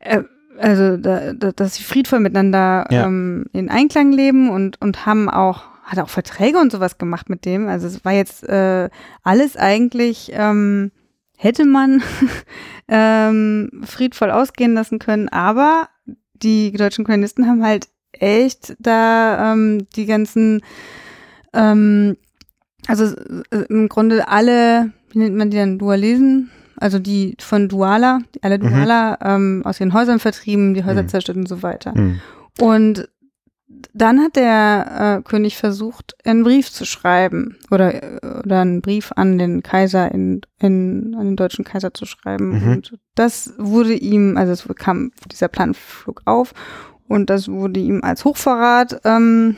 äh, also da, da, dass sie friedvoll miteinander Ja. ähm, in Einklang leben und und haben auch hat auch Verträge und sowas gemacht mit dem also es war jetzt äh, alles eigentlich ähm, hätte man ähm, friedvoll ausgehen lassen können aber die deutschen Kolonisten haben halt echt da ähm, die ganzen, ähm, also äh, im Grunde alle, wie nennt man die dann, Dualesen? Also die von Duala, alle Mhm. Duala ähm, aus ihren Häusern vertrieben, die Häuser Mhm. zerstört und so weiter. Hm. Und dann hat der äh, König versucht, einen Brief zu schreiben oder, oder einen Brief an den Kaiser in, in an den deutschen Kaiser zu schreiben. Mhm. Und das wurde ihm, also es kam, dieser Plan flog auf und das wurde ihm als Hochverrat ähm,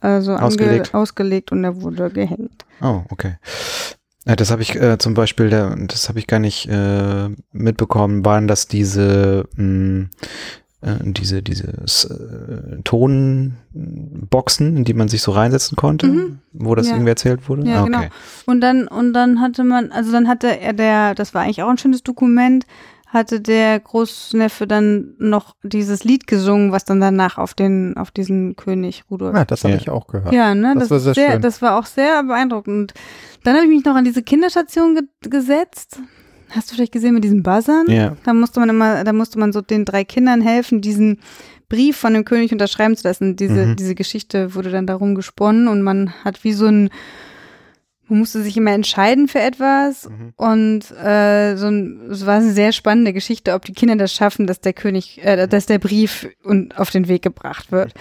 also Ausgelegt. ausgelegt und er wurde gehängt. Oh, okay. Ja, das habe ich äh, zum Beispiel, da, das habe ich gar nicht äh, mitbekommen, waren das diese, mh, äh, diese, diese äh, Tonboxen, in die man sich so reinsetzen konnte, Mhm. wo das Ja. irgendwie erzählt wurde? Ja, Ah, genau. okay. Und dann, und dann hatte man, also dann hatte er der, das war eigentlich auch ein schönes Dokument, hatte der Großneffe dann noch dieses Lied gesungen, was dann danach auf den, auf diesen König Rudolf. Ja, das habe Ja. ich auch gehört. Ja, ne, Das das, war sehr sehr, schön. das war auch sehr beeindruckend. Und dann habe ich mich noch an diese Kinderstation ge gesetzt. Hast du vielleicht gesehen mit diesen Buzzern? Ja. Da musste man immer, da musste man so den drei Kindern helfen, diesen Brief von dem König unterschreiben zu lassen. Diese, Mhm. diese Geschichte wurde dann darum gesponnen und man hat wie so ein, man musste sich immer entscheiden für etwas Mhm. und äh, so ein, es war eine sehr spannende Geschichte, ob die Kinder das schaffen, dass der König, äh, dass der Brief und auf den Weg gebracht wird.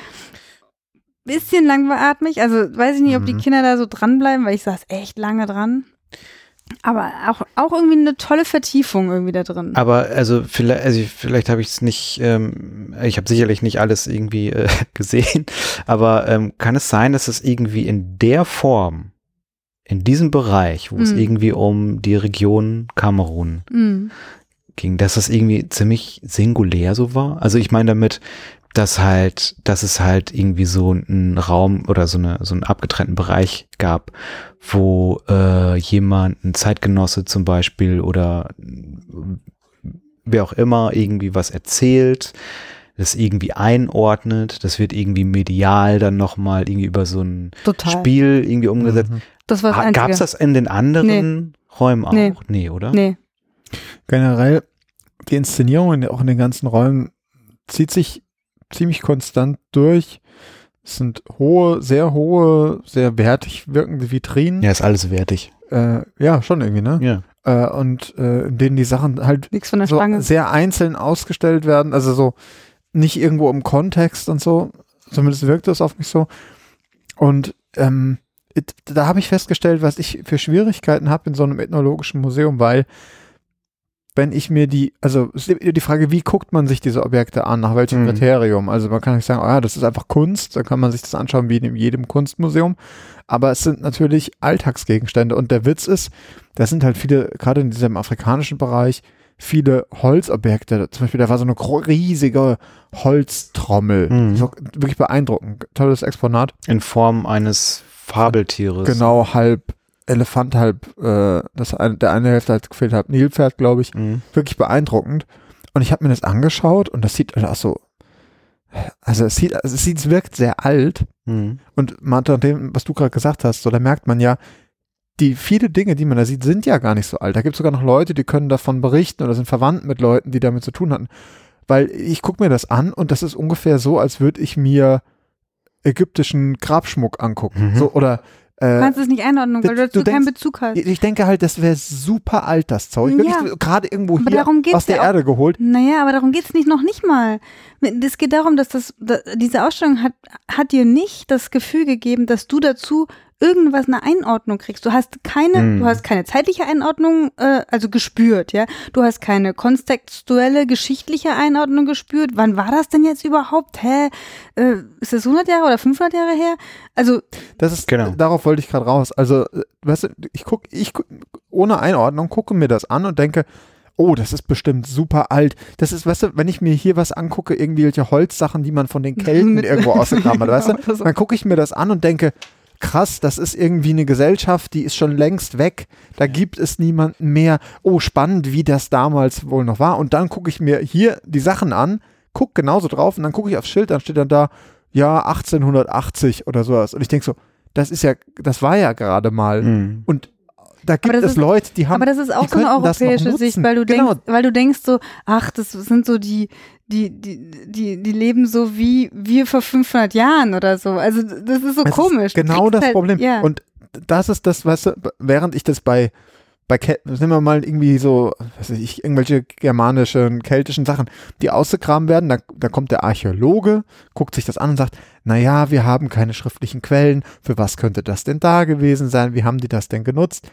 Bisschen langweilig, also weiß ich nicht, ob die Mhm. Kinder da so dranbleiben, weil ich saß echt lange dran. Aber auch, auch irgendwie eine tolle Vertiefung irgendwie da drin. Aber also vielleicht, also vielleicht habe ich es nicht, ähm, ich habe sicherlich nicht alles irgendwie äh, gesehen, aber ähm, kann es sein, dass es irgendwie in der Form, in diesem Bereich, wo es Mhm. irgendwie um die Region Kamerun Mhm. ging, dass das irgendwie ziemlich singulär so war? Also ich meine damit, dass halt, dass es halt irgendwie so einen Raum oder so eine so einen abgetrennten Bereich gab, wo äh, jemand, ein Zeitgenosse zum Beispiel oder wer auch immer irgendwie was erzählt, das irgendwie einordnet, das wird irgendwie medial dann nochmal irgendwie über so ein Total. Spiel irgendwie umgesetzt. Mhm. Das war das Gab es das in den anderen Räumen auch? Nee. Nee, oder? Nee. Generell, die Inszenierung in, auch in den ganzen Räumen zieht sich ziemlich konstant durch. Es sind hohe, sehr hohe, sehr wertig wirkende Vitrinen. Ja, ist alles wertig. Äh, ja, schon irgendwie, ne? Ja. Äh, und äh, in denen die Sachen halt Nichts von der so sehr einzeln ausgestellt werden, also so nicht irgendwo im Kontext und so. Zumindest wirkt das auf mich so. Und ähm, da habe ich festgestellt, was ich für Schwierigkeiten habe in so einem ethnologischen Museum, weil wenn ich mir die, also es ist die Frage, wie guckt man sich diese Objekte an, nach welchem Mhm. Kriterium? Also man kann nicht sagen, oh ja, das ist einfach Kunst, dann kann man sich das anschauen wie in jedem Kunstmuseum, aber es sind natürlich Alltagsgegenstände und der Witz ist, das sind halt viele, gerade in diesem afrikanischen Bereich, viele Holzobjekte. Zum Beispiel, da war so eine riesige Holztrommel. Mhm. Wirklich beeindruckend. Tolles Exponat. In Form eines Fabeltieres. Genau, halb Elefant, halb, äh, das eine, der eine Hälfte hat gefehlt, halb Nilpferd, glaube ich. Mhm. Wirklich beeindruckend. Und ich habe mir das angeschaut und das sieht halt auch so, also es sieht, also es sieht, es wirkt sehr alt. Mhm. Und nach dem, was du gerade gesagt hast, so, da merkt man ja, die viele Dinge, die man da sieht, sind ja gar nicht so alt. Da gibt es sogar noch Leute, die können davon berichten oder sind verwandt mit Leuten, die damit zu tun hatten. Weil ich gucke mir das an und das ist ungefähr so, als würde ich mir ägyptischen Grabschmuck angucken. Mhm. So, oder Du äh, kannst es nicht einordnen, weil du- du dazu du keinen denkst- Bezug hast. ich denke halt, das wäre super alt, das Zeug. Ja. Wirklich gerade irgendwo Aber hier aus der ja auch. Erde geholt. Naja, aber darum geht's nicht noch nicht mal. Es geht darum, dass das, da, diese Ausstellung hat, hat dir nicht das Gefühl gegeben, dass du dazu irgendwas eine Einordnung kriegst. Du hast keine, Hm. du hast keine zeitliche Einordnung, äh, also gespürt, ja. Du hast keine kontextuelle, geschichtliche Einordnung gespürt. Wann war das denn jetzt überhaupt? Hä? Äh, ist das 100 Jahre oder 500 Jahre her? Also, Das ist, Genau. darauf wollte ich gerade raus. Also, äh, weißt du, ich gucke, ich guck, ohne Einordnung gucke mir das an und denke, oh, das ist bestimmt super alt. Das ist, weißt du, wenn ich mir hier was angucke, irgendwelche Holzsachen, die man von den Kelten irgendwo ausgegraben hat, weißt du, so. dann gucke ich mir das an und denke, krass, das ist irgendwie eine Gesellschaft, die ist schon längst weg, da gibt es niemanden mehr. Oh, spannend, wie das damals wohl noch war. Und dann gucke ich mir hier die Sachen an, gucke genauso drauf und dann gucke ich aufs Schild, dann steht dann da, ja, 1880 oder sowas. Und ich denke so, das ist ja, das war ja gerade mal. Mhm. Und da gibt es ist- Leute, die haben. aber das ist auch so eine europäische. Sicht, weil du Genau. denkst, weil du denkst so, ach, das sind so die, die, die, die, die leben so wie wir vor 500 Jahren oder so. Also das ist so Es komisch. Ist genau das halt- Problem. Ja. Und das ist das, du, während ich das bei, bei nehmen wir mal irgendwie so, was weiß ich, irgendwelche germanischen, keltischen Sachen, die ausgegraben werden, da, da kommt der Archäologe, guckt sich das an und sagt, naja, wir haben keine schriftlichen Quellen, für was könnte das denn da gewesen sein, wie haben die das denn genutzt?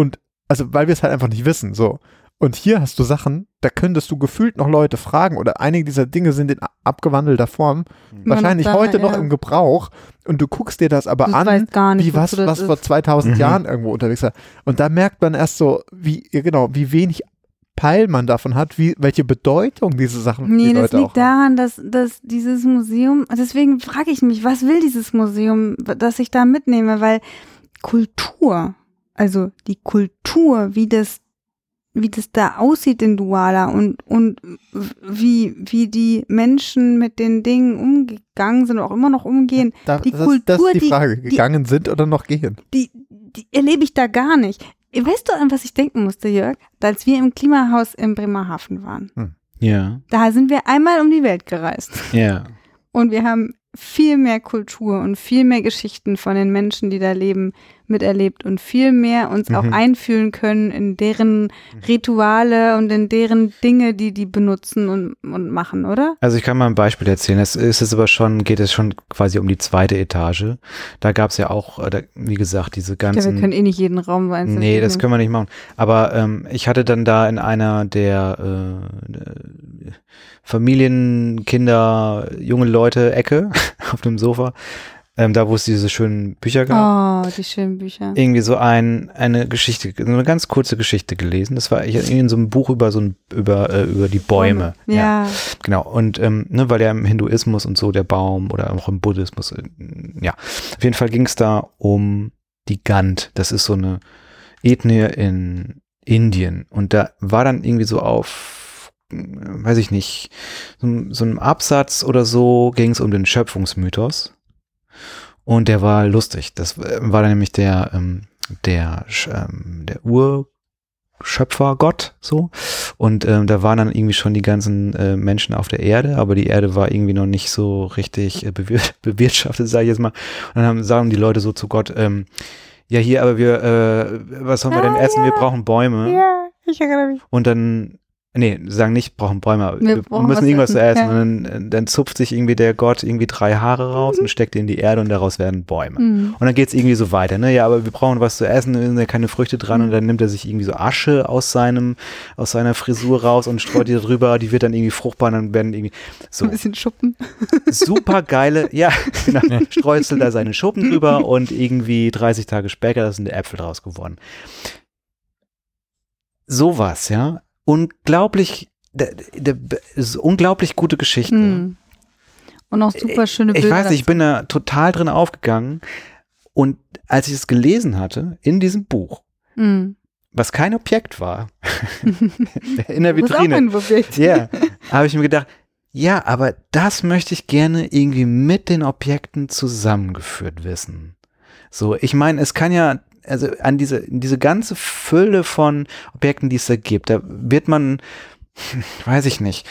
Und, also, weil wir es halt einfach nicht wissen, so. Und hier hast du Sachen, da könntest du gefühlt noch Leute fragen oder einige dieser Dinge sind in abgewandelter Form noch wahrscheinlich da, heute noch ja. im Gebrauch und du guckst dir das aber Du an, weißt gar nicht, wie was, das was vor ist. 2000 Mhm. Jahren irgendwo unterwegs war. Und da merkt man erst so, wie, genau, wie wenig Peil man davon hat, wie, welche Bedeutung diese Sachen Nee, die das Leute liegt auch haben. daran, dass, dass dieses Museum, deswegen frage ich mich, was will dieses Museum, das ich da mitnehme, weil Kultur, also die Kultur, wie das, wie das da aussieht in Douala und, und wie, wie die Menschen mit den Dingen umgegangen sind und auch immer noch umgehen, Da, die das, das Kultur, ist die die- Frage, die- gegangen sind oder noch gehen. die, die erlebe ich da gar nicht. Weißt du, an was ich denken musste, Jörg? Als wir im Klimahaus in Bremerhaven waren. Ja, Da sind wir einmal um die Welt gereist. ja. Und wir haben viel mehr Kultur und viel mehr Geschichten von den Menschen, die da leben, miterlebt und viel mehr uns auch Mhm. einfühlen können in deren Rituale und in deren Dinge, die die benutzen und, und machen, oder? Also ich kann mal ein Beispiel erzählen. Es ist es aber schon, geht es schon quasi um die zweite Etage. Da gab es ja auch, äh, wie gesagt, diese Ja, ganzen. wir können eh nicht jeden Raum einzeln Nee, das nehmen. können wir nicht machen. Aber ähm, ich hatte dann da in einer der äh, Familien, Kinder, junge Leute Ecke auf dem Sofa, ähm, da wo es diese schönen Bücher gab, Oh, die schönen Bücher. irgendwie so ein, eine Geschichte, so eine ganz kurze Geschichte gelesen. Das war ich in so einem Buch über so ein, über, äh, über die Bäume. Ja. Genau, und ähm, ne, weil ja im Hinduismus und so der Baum oder auch im Buddhismus, äh, ja, auf jeden Fall ging es da um die Gant. Das ist so eine Ethnie in Indien. Und da war dann irgendwie so auf, äh, weiß ich nicht, so, so einem Absatz oder so ging es um den Schöpfungsmythos. Und der war lustig. Das äh, war dann nämlich der, ähm, der, ähm, der Ur Schöpfergott so. Und ähm, da waren dann irgendwie schon die ganzen äh, Menschen auf der Erde, aber die Erde war irgendwie noch nicht so richtig äh, bewir bewirtschaftet, sage ich jetzt mal. Und dann haben, sagen die Leute so zu Gott, ähm, ja hier, aber wir, äh, was sollen wir denn Ah, essen? Wir ja. brauchen Bäume. Ja, ich erinnere mich. Und dann, nee, sagen nicht, brauchen Bäume, Wir wir, brauchen müssen was irgendwas zu essen. Und dann, dann zupft sich irgendwie der Gott irgendwie drei Haare raus und steckt die in die Erde und daraus werden Bäume. Mhm. Und dann geht's irgendwie so weiter, ne? Ja, aber wir brauchen was zu essen, da sind ja keine Früchte dran Mhm. und dann nimmt er sich irgendwie so Asche aus seinem, aus seiner Frisur raus und streut die drüber, die wird dann irgendwie fruchtbar und dann werden irgendwie so Ein bisschen Schuppen. super geile, ja, genau, streuzelt da seine Schuppen drüber und irgendwie 30 Tage später da sind die Äpfel draus geworden. Sowas, ja. Unglaublich, unglaublich gute Geschichte. Mhm. Und auch super schöne Bilder. Ich weiß nicht, ich bin da total drin aufgegangen und als ich es gelesen hatte in diesem Buch, Mhm. was kein Objekt war, in der Vitrine, ja, habe ich mir gedacht, ja, aber das möchte ich gerne irgendwie mit den Objekten zusammengeführt wissen. So, ich meine, es kann ja, also an diese, diese ganze Fülle von Objekten, die es da gibt, da wird man, weiß ich nicht,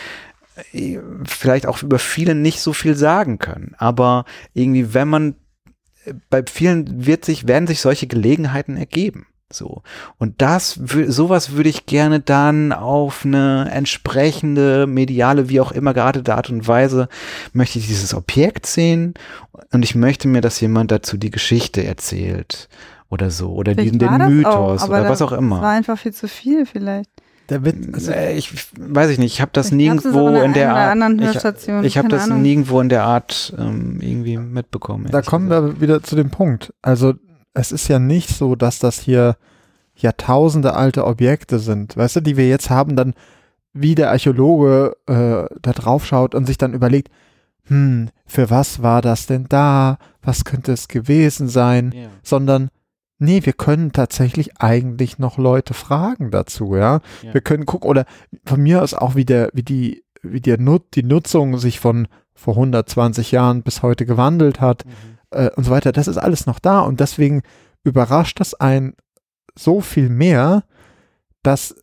vielleicht auch über viele nicht so viel sagen können. Aber irgendwie, wenn man, bei vielen wird sich, werden sich solche Gelegenheiten ergeben. So. Und das, sowas würde ich gerne dann auf eine entsprechende mediale, wie auch immer geartete Art und Weise, möchte ich dieses Objekt sehen und ich möchte mir, dass jemand dazu die Geschichte erzählt oder so oder Vielleicht den, Mythos auch, oder was da- auch Das war immer. einfach viel zu viel vielleicht. Der wird, also, Äh, Ich weiß ich nicht, ich habe das nirgendwo in der Art, ich, ich habe das Ahnung. nirgendwo in der Art ähm, irgendwie mitbekommen. da kommen gesagt. wir wieder zu dem Punkt. Also es ist ja nicht so, dass das hier Jahrtausende alte Objekte sind, weißt du, die wir jetzt haben, dann wie der Archäologe äh, da drauf schaut und sich dann überlegt, hm, für was war das denn da? Was könnte es gewesen sein? Ja. Sondern, nee, wir können tatsächlich eigentlich noch Leute fragen dazu, ja. Ja. Wir können gucken, oder von mir aus auch, wie der, wie die, wie der Nut, die Nutzung sich von vor 120 Jahren bis heute gewandelt hat Mhm. äh, und so weiter. Das ist alles noch da und deswegen überrascht es einen so viel mehr, dass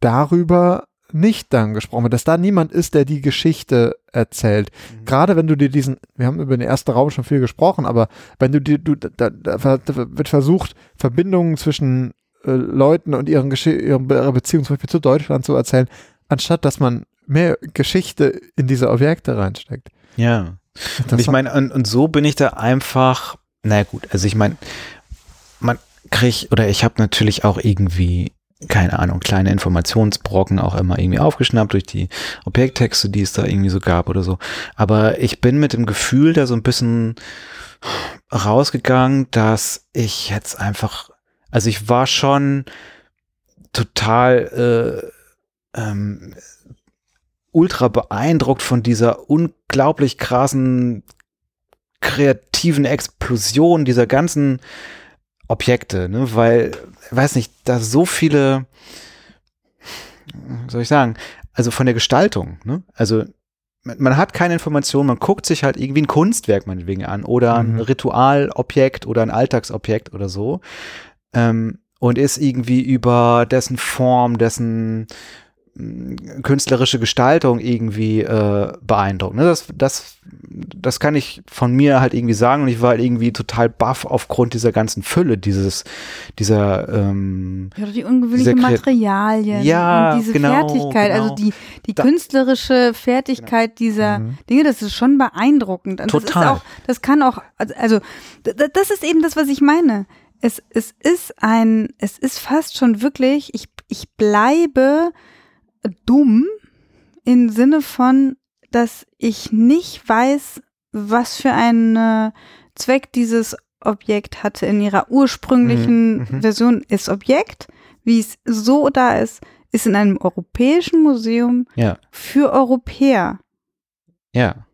darüber nicht dann gesprochen wird, dass da niemand ist, der die Geschichte erzählt. Mhm. Gerade wenn du dir diesen, wir haben über den ersten Raum schon viel gesprochen, aber wenn du dir, du, da, da, wird versucht, Verbindungen zwischen äh, Leuten und ihren Geschi ihren Be ihrer Beziehung zum Beispiel zu Deutschland zu erzählen, anstatt dass man mehr Geschichte in diese Objekte reinsteckt. Ja. Und ich meine, und, und so bin ich da einfach, na gut, also ich meine, man kriegt, oder ich habe natürlich auch irgendwie, keine Ahnung, kleine Informationsbrocken auch immer irgendwie aufgeschnappt durch die Objekttexte, die es da irgendwie so gab oder so. Aber ich bin mit dem Gefühl da so ein bisschen rausgegangen, dass ich jetzt einfach, also ich war schon total äh, ähm, ultra beeindruckt von dieser unglaublich krassen kreativen Explosion dieser ganzen Objekte, ne? weil, weiß nicht, da so viele, soll ich sagen, also von der Gestaltung, ne? also man, man hat keine Information, man guckt sich halt irgendwie ein Kunstwerk meinetwegen an oder ein Mhm. Ritualobjekt oder ein Alltagsobjekt oder so ähm, und ist irgendwie über dessen Form, dessen künstlerische Gestaltung irgendwie äh, beeindruckt. Ne? Das, das, das kann ich von mir halt irgendwie sagen und ich war halt irgendwie total baff aufgrund dieser ganzen Fülle dieses, dieser ähm, Ja, die ungewöhnlichen Materialien Ja, und diese genau, Fertigkeit, also genau. die, die Da- künstlerische Fertigkeit dieser Mhm. Dinge, das ist schon beeindruckend. Und Das, Total. ist auch, das kann auch, also- also das ist eben das, was ich meine. Es, es ist ein, es ist fast schon wirklich, ich, ich bleibe dumm im Sinne von, dass ich nicht weiß, was für einen Zweck dieses Objekt hatte in ihrer ursprünglichen Mhm, mhm. Version. Ist Objekt, wie es so da ist, ist in einem europäischen Museum ja, für Europäer, ja,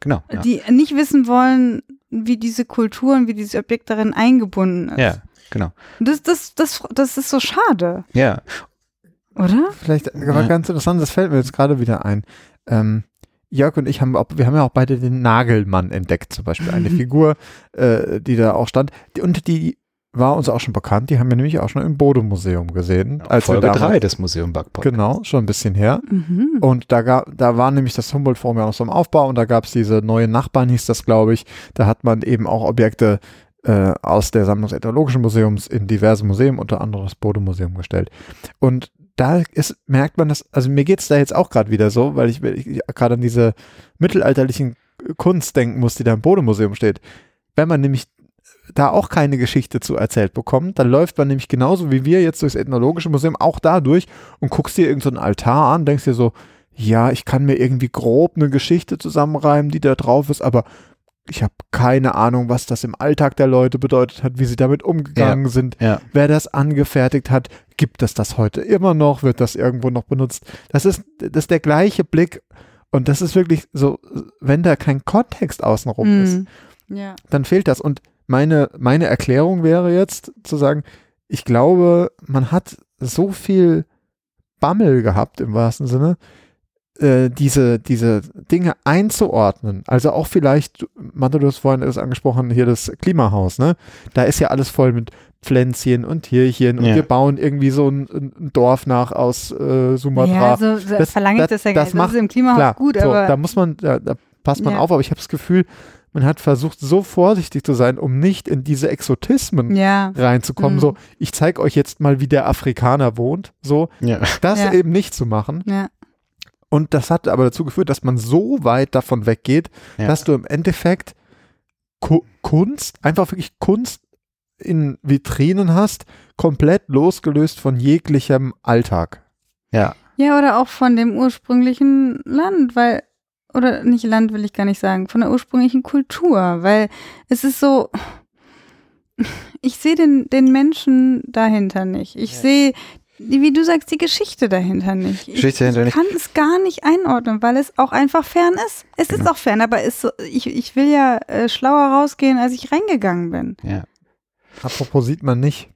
genau. Ja. die nicht wissen wollen, wie diese Kulturen, wie dieses Objekt darin eingebunden ist. ja, genau. Das, das, das, das ist so schade, Ja, oder? Vielleicht Ja. aber ganz interessant, das fällt mir jetzt gerade wieder ein. Ähm, Jörg und ich haben, auch, wir haben ja auch beide den Nagelmann entdeckt, zum Beispiel eine Figur, äh, die da auch stand. Und die war uns auch schon bekannt, die haben wir nämlich auch schon im Bode-Museum gesehen. als wir Folge damals- 3 des Museum Backpot. Genau, schon ein bisschen her. Mhm. Und da gab, da war nämlich das Humboldt-Forum ja noch so im Aufbau und da gab es diese neue Nachbarn, hieß das, glaube ich. Da hat man eben auch Objekte äh, aus der Sammlung des Ethnologischen Museums in diverse Museen, unter anderem das Bode-Museum gestellt. Und da ist, merkt man das, also mir geht's da jetzt auch gerade wieder so, weil ich, ich gerade an diese mittelalterlichen Kunst denken muss, die da im Bode-Museum steht. Wenn man nämlich da auch keine Geschichte zu erzählt bekommt, dann läuft man nämlich genauso wie wir jetzt durchs Ethnologische Museum auch da durch und guckst dir irgendeinen so Altar an, denkst dir so, ja, ich kann mir irgendwie grob eine Geschichte zusammenreimen, die da drauf ist, aber ich habe keine Ahnung, was das im Alltag der Leute bedeutet hat, wie sie damit umgegangen sind, Ja. wer das angefertigt hat, gibt es das heute immer noch, wird das irgendwo noch benutzt. Das ist, das ist der gleiche Blick und das ist wirklich so, wenn da kein Kontext außenrum ist, Mhm. Ja. dann fehlt das. Und meine, meine Erklärung wäre jetzt zu sagen, ich glaube, man hat so viel Bammel gehabt im wahrsten Sinne, äh, diese, diese Dinge einzuordnen. Also auch vielleicht, Mathe, du hast vorhin das angesprochen, hier das Klimahaus, ne? Da ist ja alles voll mit Pflänzchen und Tierchen und Ja. wir bauen irgendwie so ein, ein Dorf nach aus äh, Sumatra. Ja, so, so Das- verlange ich das- das ja das gar nicht. macht- das ist im Klimahaus Klar, gut, so, aber da muss man, da, da passt man Ja. auf, aber ich habe das Gefühl, man hat versucht, so vorsichtig zu sein, um nicht in diese Exotismen ja. reinzukommen. Mhm. So, ich zeige euch jetzt mal, wie der Afrikaner wohnt. So, Ja. das Ja. eben nicht zu machen. Und das hat aber dazu geführt, dass man so weit davon weggeht, Ja. dass du im Endeffekt Ku Kunst, einfach wirklich Kunst in Vitrinen hast, komplett losgelöst von jeglichem Alltag. Ja. Ja, oder auch von dem ursprünglichen Land, weil, oder nicht Land will ich gar nicht sagen, von der ursprünglichen Kultur, weil es ist so, ich sehe den, den Menschen dahinter nicht. Ich Ja. sehe, die- wie du sagst, die Geschichte dahinter nicht. Ich, Geschichte dahinter ich nicht. kann es gar nicht einordnen, weil es auch einfach fern ist. Es ist Genau. auch fern, aber ist so, ich, ich will ja äh, schlauer rausgehen, als ich reingegangen bin. Ja. Apropos sieht man nicht,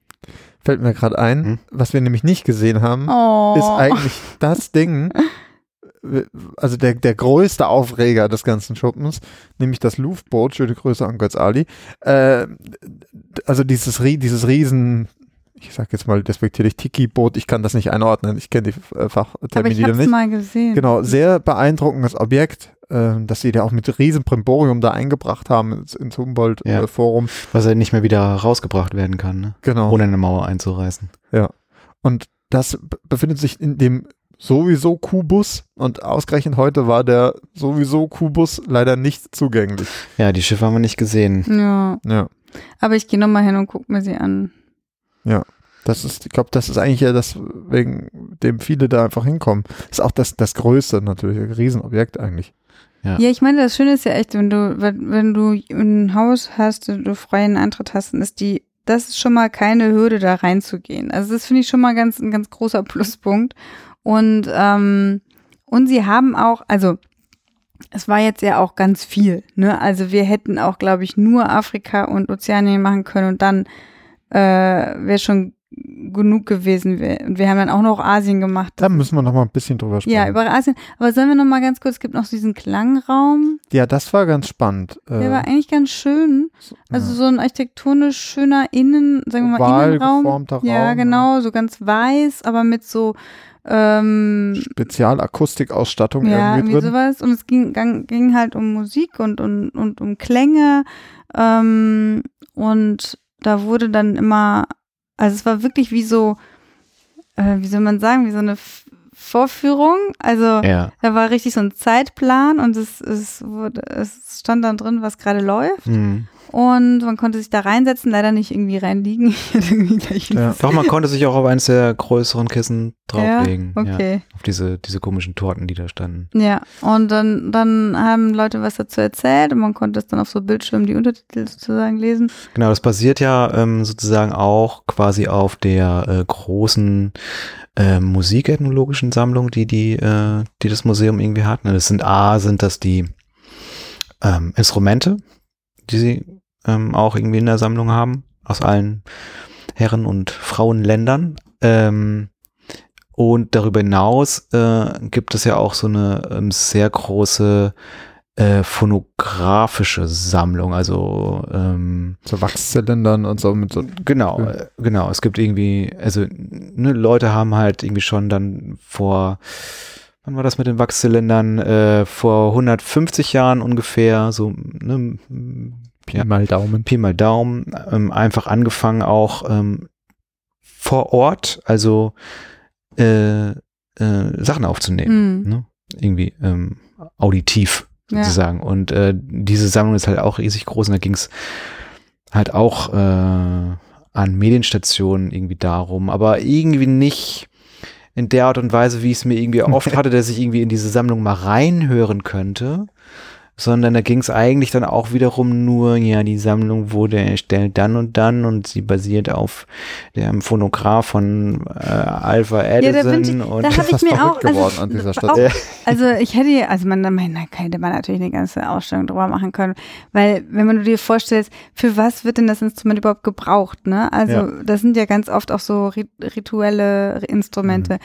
fällt mir gerade ein, Hm. was wir nämlich nicht gesehen haben. Oh. ist eigentlich das Ding, also der, der größte Aufreger des ganzen Schuppens, nämlich das Luftboot, schöne Grüße an Götz Ali, äh, also dieses, dieses Riesen, ich sag jetzt mal despektierlich, Tiki-Boot, ich kann das nicht einordnen, ich kenne die äh, aber Fachtermini ich da hab's nicht. mal gesehen. Genau, sehr beeindruckendes Objekt, äh, dass sie da auch mit riesen Primborium da eingebracht haben ins, ins Ja. Humboldt-Forum. Was ja nicht mehr wieder rausgebracht werden kann, ne? genau. ohne eine Mauer einzureißen. Und das befindet sich in dem sowieso Kubus und ausgerechnet heute war der sowieso Kubus leider nicht zugänglich. Ja, die Schiffe haben wir nicht gesehen. Ja, Ja, aber ich gehe nochmal hin und guck mir sie an. Das ist, ich glaube, das ist eigentlich ja das, wegen dem viele da einfach hinkommen. Das ist auch das, das Größte natürlich, ein Riesenobjekt eigentlich. Ja. Ja, ich meine, das Schöne ist ja echt, wenn du, wenn, wenn du ein Haus hast, und du freien Eintritt hast, dann ist die, das ist schon mal keine Hürde, da reinzugehen. Also das finde ich schon mal ganz, ein ganz großer Pluspunkt. Und, ähm, und sie haben auch, also es war jetzt ja auch ganz viel, ne? Also wir hätten auch, glaube ich, nur Afrika und Ozeanien machen können und dann äh, wäre schon genug gewesen. Und wir haben dann auch noch Asien gemacht. Da müssen wir noch mal ein bisschen drüber sprechen. ja, über Asien. Aber sollen wir noch mal ganz kurz, es gibt noch diesen Klangraum. ja, das war ganz spannend. Der Äh, war eigentlich ganz schön. Also so ein architektonisch schöner Innen, sagen wir mal Innenraum. Raum, ja, genau, so ganz weiß, aber mit so ähm, Spezialakustikausstattung ja, irgendwie irgendwie drin. sowas. Und es ging, gang, ging halt um Musik und, und, und um Klänge. Ähm, und da wurde dann immer, also es war wirklich wie so, äh, wie soll man sagen, wie so eine F Vorführung. Also Ja. da war richtig so ein Zeitplan und es, es, wurde, es stand dann drin, was gerade läuft. Mhm. Und man konnte sich da reinsetzen, leider nicht irgendwie reinliegen. Ja. Doch, man konnte sich auch auf eines der größeren Kissen drauflegen. Ja, okay. Auf diese, diese komischen Torten, die da standen. Ja, und dann, dann haben Leute was dazu erzählt und man konnte es dann auf so Bildschirmen die Untertitel sozusagen lesen. Genau, das basiert ja ähm, sozusagen auch quasi auf der äh, großen äh, musikethnologischen Sammlung, die, die, äh, die das Museum irgendwie hat. Ne, Das sind A, sind das die ähm, Instrumente, die sie ähm, auch irgendwie in der Sammlung haben, aus allen Herren- und Frauenländern. Ähm, und darüber hinaus äh, gibt es ja auch so eine ähm, sehr große äh, phonographische Sammlung, also ähm, So Wachszylindern und so mit so. Genau, äh, genau. Es gibt irgendwie, also ne, Leute haben halt irgendwie schon dann vor, wann war das mit den Wachszylindern? Äh, vor 150 Jahren ungefähr, so ne, ja, Mal Daumen. Pi mal Daumen, ähm, einfach angefangen auch ähm, vor Ort, also äh, äh, Sachen aufzunehmen, Hm. ne? irgendwie ähm, auditiv Ja. sozusagen. Und äh, diese Sammlung ist halt auch riesig groß und da ging es halt auch äh, an Medienstationen irgendwie darum, aber irgendwie nicht in der Art und Weise, wie ich es mir irgendwie oft hatte, dass ich irgendwie in diese Sammlung mal reinhören könnte, sondern da ging es eigentlich dann auch wiederum nur, ja, die Sammlung wurde erstellt dann und dann und sie basiert auf dem Phonograph von äh, Alpha da Edison bin ich- und da hab ich mir auch- also- an dieser auch- Stelle. Also ich hätte, ja- also man, man da hätte man natürlich eine ganze Ausstellung drüber machen können, weil wenn man dir vorstellst, für was wird denn das Instrument überhaupt gebraucht, ne? Also Ja. das sind ja ganz oft auch so ri- rituelle Instrumente.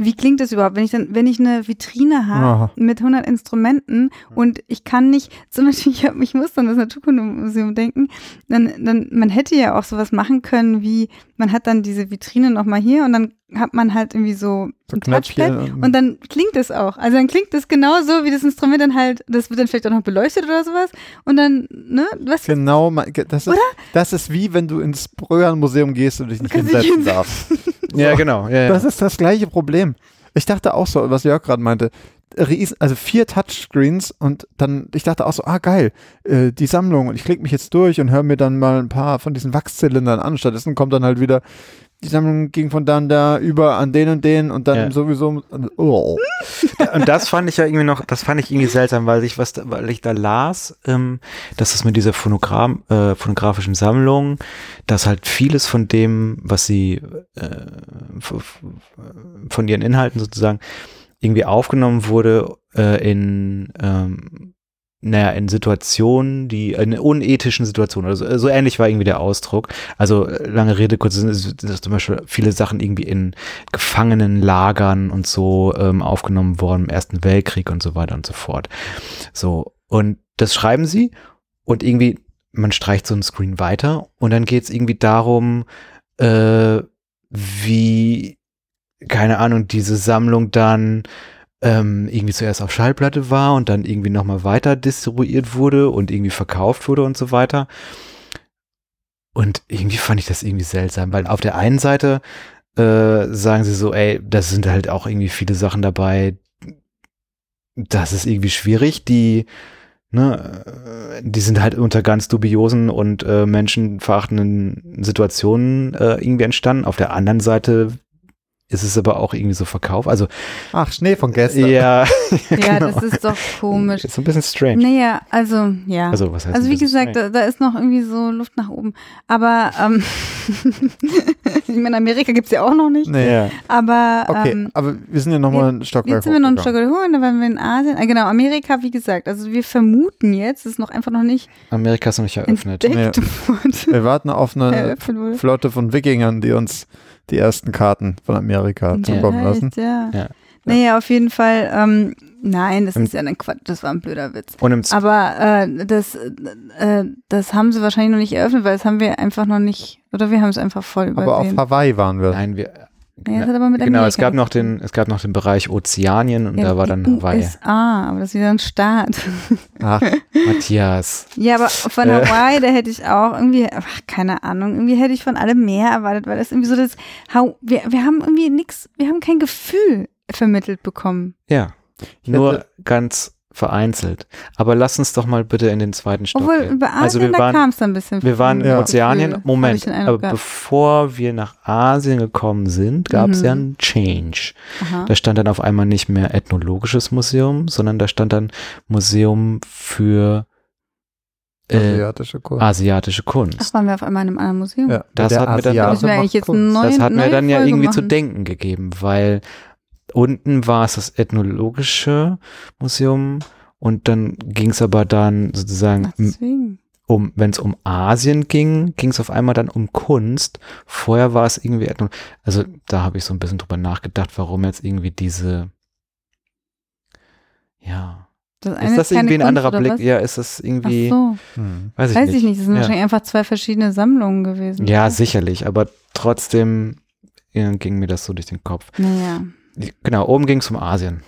Wie klingt das überhaupt, wenn ich dann, wenn ich eine Vitrine habe mit 100 Instrumenten und ich kann nicht, zum Beispiel, ich, hab, ich muss dann das Naturkundemuseum denken, dann, dann, man hätte ja auch sowas machen können, wie man hat dann diese Vitrine nochmal hier und dann hat man halt irgendwie so, So ein Touchpad und dann klingt es auch. Also dann klingt es genauso, wie das Instrument dann halt, das wird dann vielleicht auch noch beleuchtet oder sowas. Und dann, ne, was Genau, das ist, das ist wie wenn du ins Bröhan-Museum gehst und dich nicht Kannst hinsetzen hinsetzen. darfst. ja, genau. Ja, ja. Das ist das gleiche Problem. Ich dachte auch so, was Jörg gerade meinte, Ries- also vier Touchscreens und dann, ich dachte auch so, ah geil, äh, die Sammlung und ich klicke mich jetzt durch und höre mir dann mal ein paar von diesen Wachszylindern an. Stattdessen kommt dann halt wieder, die Sammlung ging von dann da über an den und den und dann Ja. sowieso, oh. Und das fand ich ja irgendwie noch, das fand ich irgendwie seltsam, weil ich was, da, weil ich da las, ähm, dass es mit dieser Phonogramm, äh, phonografischen Sammlung, dass halt vieles von dem, was sie äh, von ihren Inhalten sozusagen irgendwie aufgenommen wurde äh, in ähm, naja, in Situationen, die, in unethischen Situationen, also so ähnlich war irgendwie der Ausdruck. Also äh, lange Rede, kurz, sind zum Beispiel viele Sachen irgendwie in Gefangenenlagern und so ähm, aufgenommen worden im Ersten Weltkrieg und so weiter und so fort. So, und das schreiben sie und irgendwie, man streicht so einen Screen weiter und dann geht es irgendwie darum, äh, wie, keine Ahnung, diese Sammlung dann ähm, irgendwie zuerst auf Schallplatte war und dann irgendwie nochmal weiter distribuiert wurde und irgendwie verkauft wurde und so weiter. Und irgendwie fand ich das irgendwie seltsam, weil auf der einen Seite äh, sagen sie so, ey, das sind halt auch irgendwie viele Sachen dabei, das ist irgendwie schwierig, die, ne, äh, die sind halt unter ganz dubiosen und äh, menschenverachtenden Situationen äh, irgendwie entstanden. Auf der anderen Seite ist es aber auch irgendwie so Verkauf. Also Ach, Schnee von gestern. ja, Ja, genau. das ist doch komisch. Ist so ein bisschen strange. Naja, also, ja. Also was heißt Also wie gesagt, da, da ist noch irgendwie so Luft nach oben. Aber ähm, ich meine, Amerika gibt's ja auch noch nicht. Nee. ja. Aber Okay, ähm, aber wir sind ja nochmal ein Stockwerk jetzt sind wir noch ein. Stockwerk hoch, und dann waren wir in Asien. Ah, genau, Amerika, wie gesagt. Also wir vermuten jetzt, es ist noch einfach noch nicht Amerika ist noch nicht eröffnet. wurde. Wir warten auf eine. Flotte von Wikingern, die uns die ersten Karten von Amerika zukommen lassen. Ja. Ja. Naja, auf jeden Fall, ähm, nein, das Und- ist ja ein Quatsch, das war ein blöder Witz. Und im Z- Aber äh, das, äh, das haben sie wahrscheinlich noch nicht eröffnet, weil das haben wir einfach noch nicht, oder wir haben es einfach voll Aber auf übersehen. Hawaii waren wir. nein, wir Ja, das hat aber mit genau, es gab noch den, es gab noch den Bereich Ozeanien und Ja, da war dann Hawaii. USA, aber das ist wieder ein Staat. Ach, Matthias. Ja, aber von Äh. Hawaii, da hätte ich auch irgendwie, ach, keine Ahnung, irgendwie hätte ich von allem mehr erwartet, weil das irgendwie so das, hau- wir, wir haben irgendwie nichts, wir haben kein Gefühl vermittelt bekommen. Ja. Nur ganz vereinzelt. Aber lass uns doch mal bitte in den zweiten Stock Obwohl, gehen. über Asien, Also wir da waren- kam es dann ein bisschen. Wir waren Ja. in Ozeanien. Gefühl, Moment, aber gehabt. bevor wir nach Asien gekommen sind, gab es Mhm. ja einen Change. Aha. Da stand dann auf einmal nicht mehr Ethnologisches Museum, sondern da stand dann Museum für äh, asiatische Kunst. asiatische Ach, Kunst. waren wir auf einmal in einem anderen Museum? Ja, Das hat mir dann- Das hat mir dann ja irgendwie zu machen. denken gegeben, weil unten war es das Ethnologische Museum und dann ging es aber dann sozusagen deswegen. um, wenn es um Asien ging, ging es auf einmal dann um Kunst. Vorher war es irgendwie Ethno also da habe ich so ein bisschen drüber nachgedacht, warum jetzt irgendwie diese ja, Das eine Ist das irgendwie ein Kunst, anderer oder Blick? was? Ja, ist das Ach irgendwie, so, Hm. weiß ich weiß nicht. ich nicht. Das sind ja. wahrscheinlich einfach zwei verschiedene Sammlungen gewesen. Ja, sicherlich, aber trotzdem ja, ging mir das so durch den Kopf. Naja. Genau, oben ging es um Asien.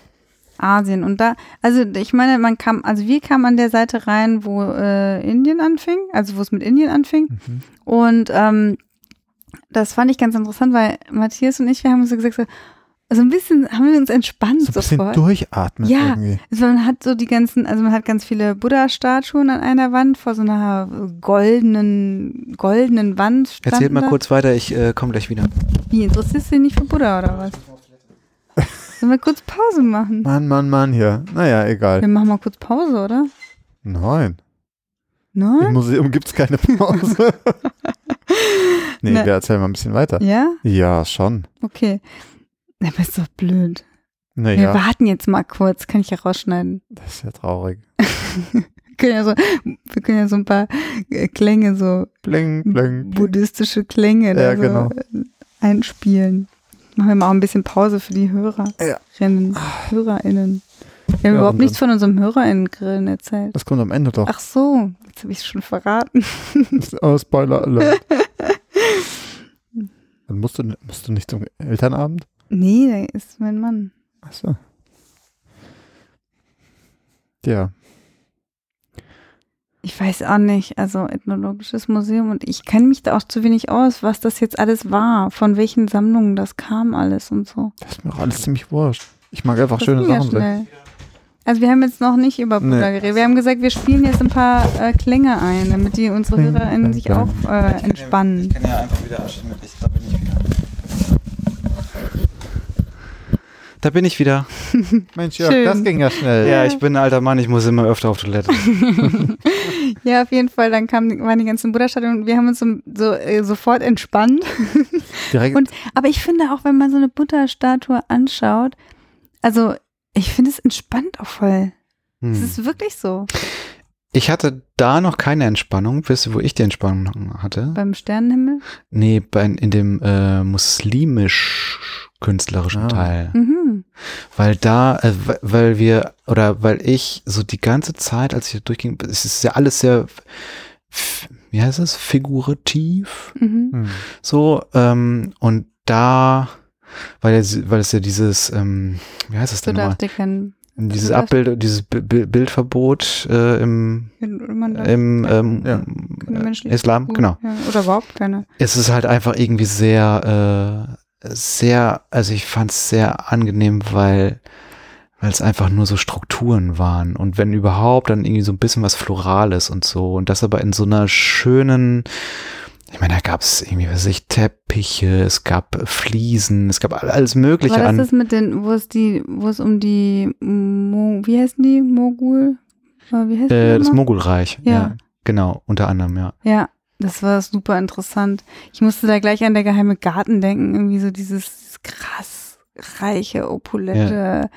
Asien. Und da, also ich meine, man kam, also wir kamen an der Seite rein, wo äh, Indien anfing, also wo es mit Indien anfing. Mhm. Und ähm, das fand ich ganz interessant, weil Matthias und ich, wir haben uns so gesagt, so, so ein bisschen haben wir uns entspannt So ein bisschen sofort. durchatmen Ja. irgendwie. Also man hat so die ganzen, also man hat ganz viele Buddha-Statuen an einer Wand vor so einer goldenen, goldenen Wand. Erzählt mal da. kurz weiter, ich äh, komme gleich wieder. Wie, interessierst du dich nicht für Buddha oder was? Sollen wir kurz Pause machen? Mann, Mann, Mann hier. Naja, egal. Wir machen mal kurz Pause, oder? Nein. Im Nein? Museum gibt es keine Pause. nee, Ne. wir erzählen mal ein bisschen weiter. Ja? Ja, schon. Okay. Na, bist doch blöd. Wir Naja, warten jetzt mal kurz, kann ich ja rausschneiden. das ist ja traurig. Wir können ja so, wir können ja so ein paar äh, Klänge, so Bling, bling. buddhistische Klänge Ja, so genau. einspielen. Machen wir mal auch ein bisschen Pause für die Hörerinnen, HörerInnen. Wir haben Ja, überhaupt nichts von unserem HörerInnen-Grillen erzählt. Das kommt am Ende doch. Ach so, jetzt habe ich es schon verraten. Oh, Spoiler Alert. Dann musst du, musst du nicht zum Elternabend? Nee, der ist mein Mann. Achso. Ja. Ich weiß auch nicht, also Ethnologisches Museum und ich kenne mich da auch zu wenig aus, was das jetzt alles war, von welchen Sammlungen das kam alles und so. Das ist mir auch alles ziemlich wurscht. Ich mag einfach Das schöne Sachen. sehen. Also wir haben jetzt noch nicht über Buddha Nee. geredet. Wir haben gesagt, wir spielen jetzt ein paar äh, Klänge ein, damit die unsere HörerInnen sich auch äh, entspannen. kann ja einfach wieder abstimmen. Ich, da bin ich wieder. Da bin ich wieder. Mensch, Jörg, Schön. das ging ja schnell. Ja, ich bin ein alter Mann, ich muss immer öfter auf Toilette. Ja, auf jeden Fall. Dann kamen, waren die ganzen Buddha-Statuen und wir haben uns so, so äh, sofort entspannt. Direkt, Und- Aber ich finde auch, wenn man so eine Buddha-Statue anschaut, also ich finde es entspannt auch voll. Es Hm. ist wirklich so. Ich hatte da noch keine Entspannung. Wisst ihr, wo ich die Entspannung hatte? Beim Sternenhimmel. Nee, bei, in dem äh, muslimisch-künstlerischen Ah. Teil. Mhm. Weil da, äh, we- weil wir, oder weil ich so die ganze Zeit, als ich da durchging, es ist ja alles sehr, wie heißt es, figurativ, Mhm. hm. so, ähm, und da, weil, es- weil es ja dieses, ähm, wie heißt es denn nochmal, dieses Abbild, dieses Bi- Bi- Bildverbot äh, im, im ähm, Ja. äh, Islam, genau. Ja, oder überhaupt keine. es ist halt einfach irgendwie sehr, äh, sehr, also ich fand es sehr angenehm, weil weil es einfach nur so Strukturen waren und wenn überhaupt dann irgendwie so ein bisschen was Florales und so und das aber in so einer schönen, ich meine, da gab es irgendwie, was weiß ich, Teppiche, es gab Fliesen, es gab all- alles Mögliche War das an. das mit den, wo es die, wo es um die, Mo, wie heißen die, Mogul? Äh, Wie heißt Äh, das? Mogulreich, Ja. ja. Genau, unter anderem, ja. Ja, das war super interessant. Ich musste da gleich an der geheime Garten denken, irgendwie so dieses krass reiche, opulente,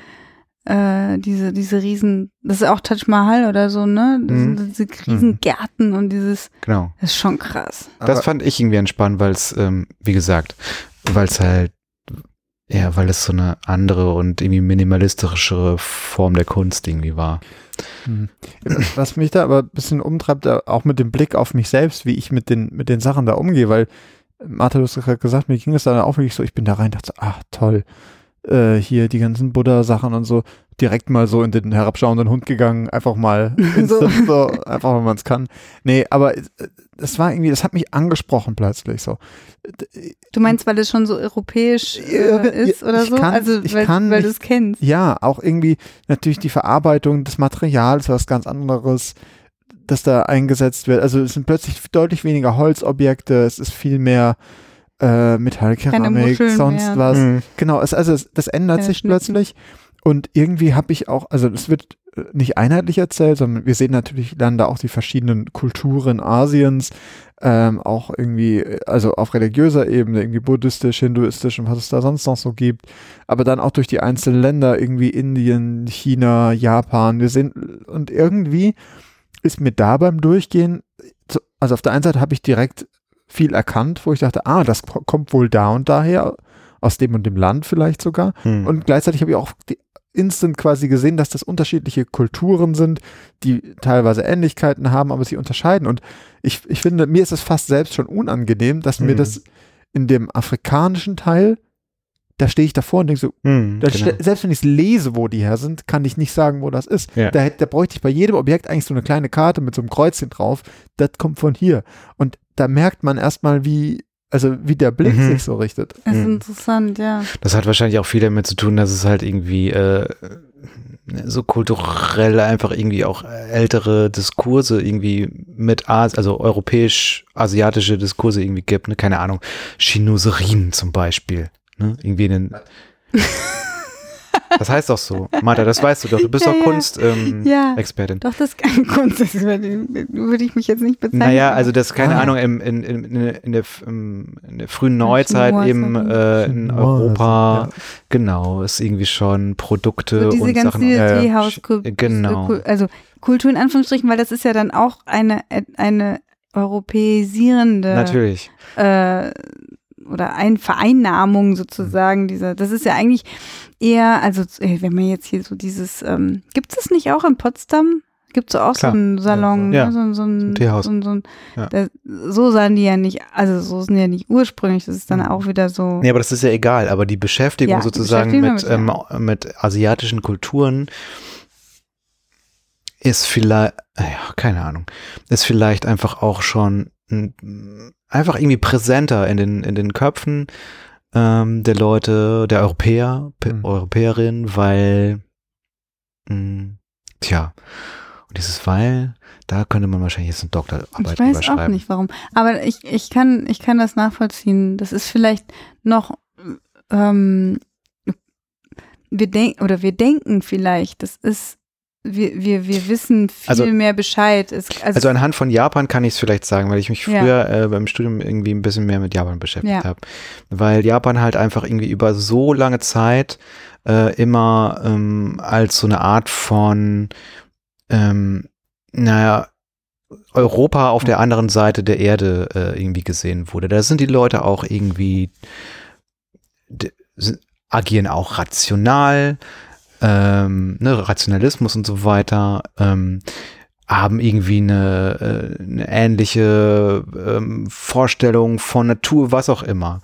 äh, diese, diese riesen, das ist auch Taj Mahal oder so, ne? Das Mhm. sind diese riesen Gärten und dieses, Genau. das ist schon krass. Das Aber- fand ich irgendwie entspannt, weil es, ähm, wie gesagt, weil es halt, ja, weil es so eine andere und irgendwie minimalistischere Form der Kunst irgendwie war. Hm. Was mich da aber ein bisschen umtreibt, auch mit dem Blick auf mich selbst, wie ich mit den, mit den Sachen da umgehe, weil Martha, du hast gerade gesagt, mir ging es dann auch wirklich so, ich bin da rein dachte, ach toll, äh, hier die ganzen Buddha-Sachen und so, direkt mal so in den herabschauenden Hund gegangen, einfach mal instant, so. einfach wenn man es kann. Nee, aber äh, das war irgendwie, das hat mich angesprochen plötzlich so. Du meinst, weil es schon so europäisch äh, ist oder ich so? kann- also, ich weil, kann weil du es kennst. Ja, auch irgendwie natürlich die Verarbeitung des Materials, was ganz anderes, das da eingesetzt wird. Also es sind plötzlich deutlich weniger Holzobjekte, es ist viel mehr äh, Metallkeramik, sonst mehr. was. Mhm. Genau, es, also es, das ändert Keine sich Schnitzen. plötzlich und irgendwie habe ich auch, also es wird äh, nicht einheitlich erzählt, sondern wir sehen natürlich dann da auch die verschiedenen Kulturen Asiens, ähm, auch irgendwie, äh, also auf religiöser Ebene, irgendwie buddhistisch, hinduistisch und was es da sonst noch so gibt, aber dann auch durch die einzelnen Länder, irgendwie Indien, China, Japan, wir sehen, und irgendwie ist mir da beim Durchgehen, so- also auf der einen Seite habe ich direkt viel erkannt, wo ich dachte, ah, das ko- kommt wohl da und daher, aus dem und dem Land vielleicht sogar. Hm. Und gleichzeitig habe ich auch die, instant quasi gesehen, dass das unterschiedliche Kulturen sind, die teilweise Ähnlichkeiten haben, aber sich unterscheiden. Und ich, ich finde, mir ist es fast selbst schon unangenehm, dass mir Mhm. das in dem afrikanischen Teil, da stehe ich davor und denke so, da genau. ste- selbst wenn ich es lese, wo die her sind, kann ich nicht sagen, wo das ist. Ja. Da, da bräuchte ich bei jedem Objekt eigentlich so eine kleine Karte mit so einem Kreuzchen drauf. Das kommt von hier. Und da merkt man erstmal, wie, also wie der Blick Mhm. sich so richtet. Das ist Mhm. interessant, ja. Das hat wahrscheinlich auch viel damit zu tun, dass es halt irgendwie äh, so kulturell einfach irgendwie auch ältere Diskurse irgendwie mit As also europäisch-asiatische Diskurse irgendwie gibt, ne? Keine Ahnung. Chinoserien zum Beispiel. Ne? Irgendwie einen. Das heißt doch so. Martha, das weißt du doch. Du bist Ja, doch ja. Kunst-Expertin. Ja. Expertin. Doch, das ist keine Kunst. Das würde, ich mich jetzt nicht bezeichnen. Naja, also das, keine Ah. Ahnung, in, in, in, der- in, der, in der frühen Neuzeit eben äh, in Europa, genau, ist irgendwie schon Produkte so diese und ganz Sachen. ja, ja. Teehauskultur. Genau. Also Kultur in Anführungsstrichen, weil das ist ja dann auch eine, eine europäisierende Natürlich. äh, oder ein Vereinnahmung sozusagen dieser. Das ist ja eigentlich eher, also äh, wenn man jetzt hier so dieses, ähm, gibt es nicht auch in Potsdam? Gibt es auch Klar. so einen Salon, Ja. ne? so, ein- so ein, Teehaus. So, ein- so, ein, Ja. da, so sahen die ja nicht, also so sind die ja nicht ursprünglich. Das ist dann Mhm. auch wieder so. Nee, aber das ist ja egal. Aber die Beschäftigung Ja, die sozusagen Beschäftigung mit, ähm, mit asiatischen Kulturen ist vielleicht, ja, keine Ahnung, ist vielleicht einfach auch schon einfach irgendwie präsenter in den, in den Köpfen ähm, der Leute, der Europäer, Mhm. Europäerinnen, weil, mh, tja, und dieses Weil, da könnte man wahrscheinlich jetzt eine Doktorarbeit Ich weiß auch nicht warum. Aber ich, ich, kann, ich kann das nachvollziehen. Das ist vielleicht noch, ähm, wir denken, oder wir denken vielleicht, das ist, wir, wir, wir wissen viel Also- mehr Bescheid. Es, also, Also anhand von Japan kann ich es vielleicht sagen, weil ich mich Ja. früher äh, beim Studium irgendwie ein bisschen mehr mit Japan beschäftigt Ja. habe. Weil Japan halt einfach irgendwie über so lange Zeit äh, immer ähm, als so eine Art von, ähm, naja, Europa auf der anderen Seite der Erde äh, irgendwie gesehen wurde. Da sind die Leute auch irgendwie, agieren auch rational, ähm, ne, Rationalismus und so weiter, ähm, haben irgendwie eine, äh, eine ähnliche ähm, Vorstellung von Natur, was auch immer.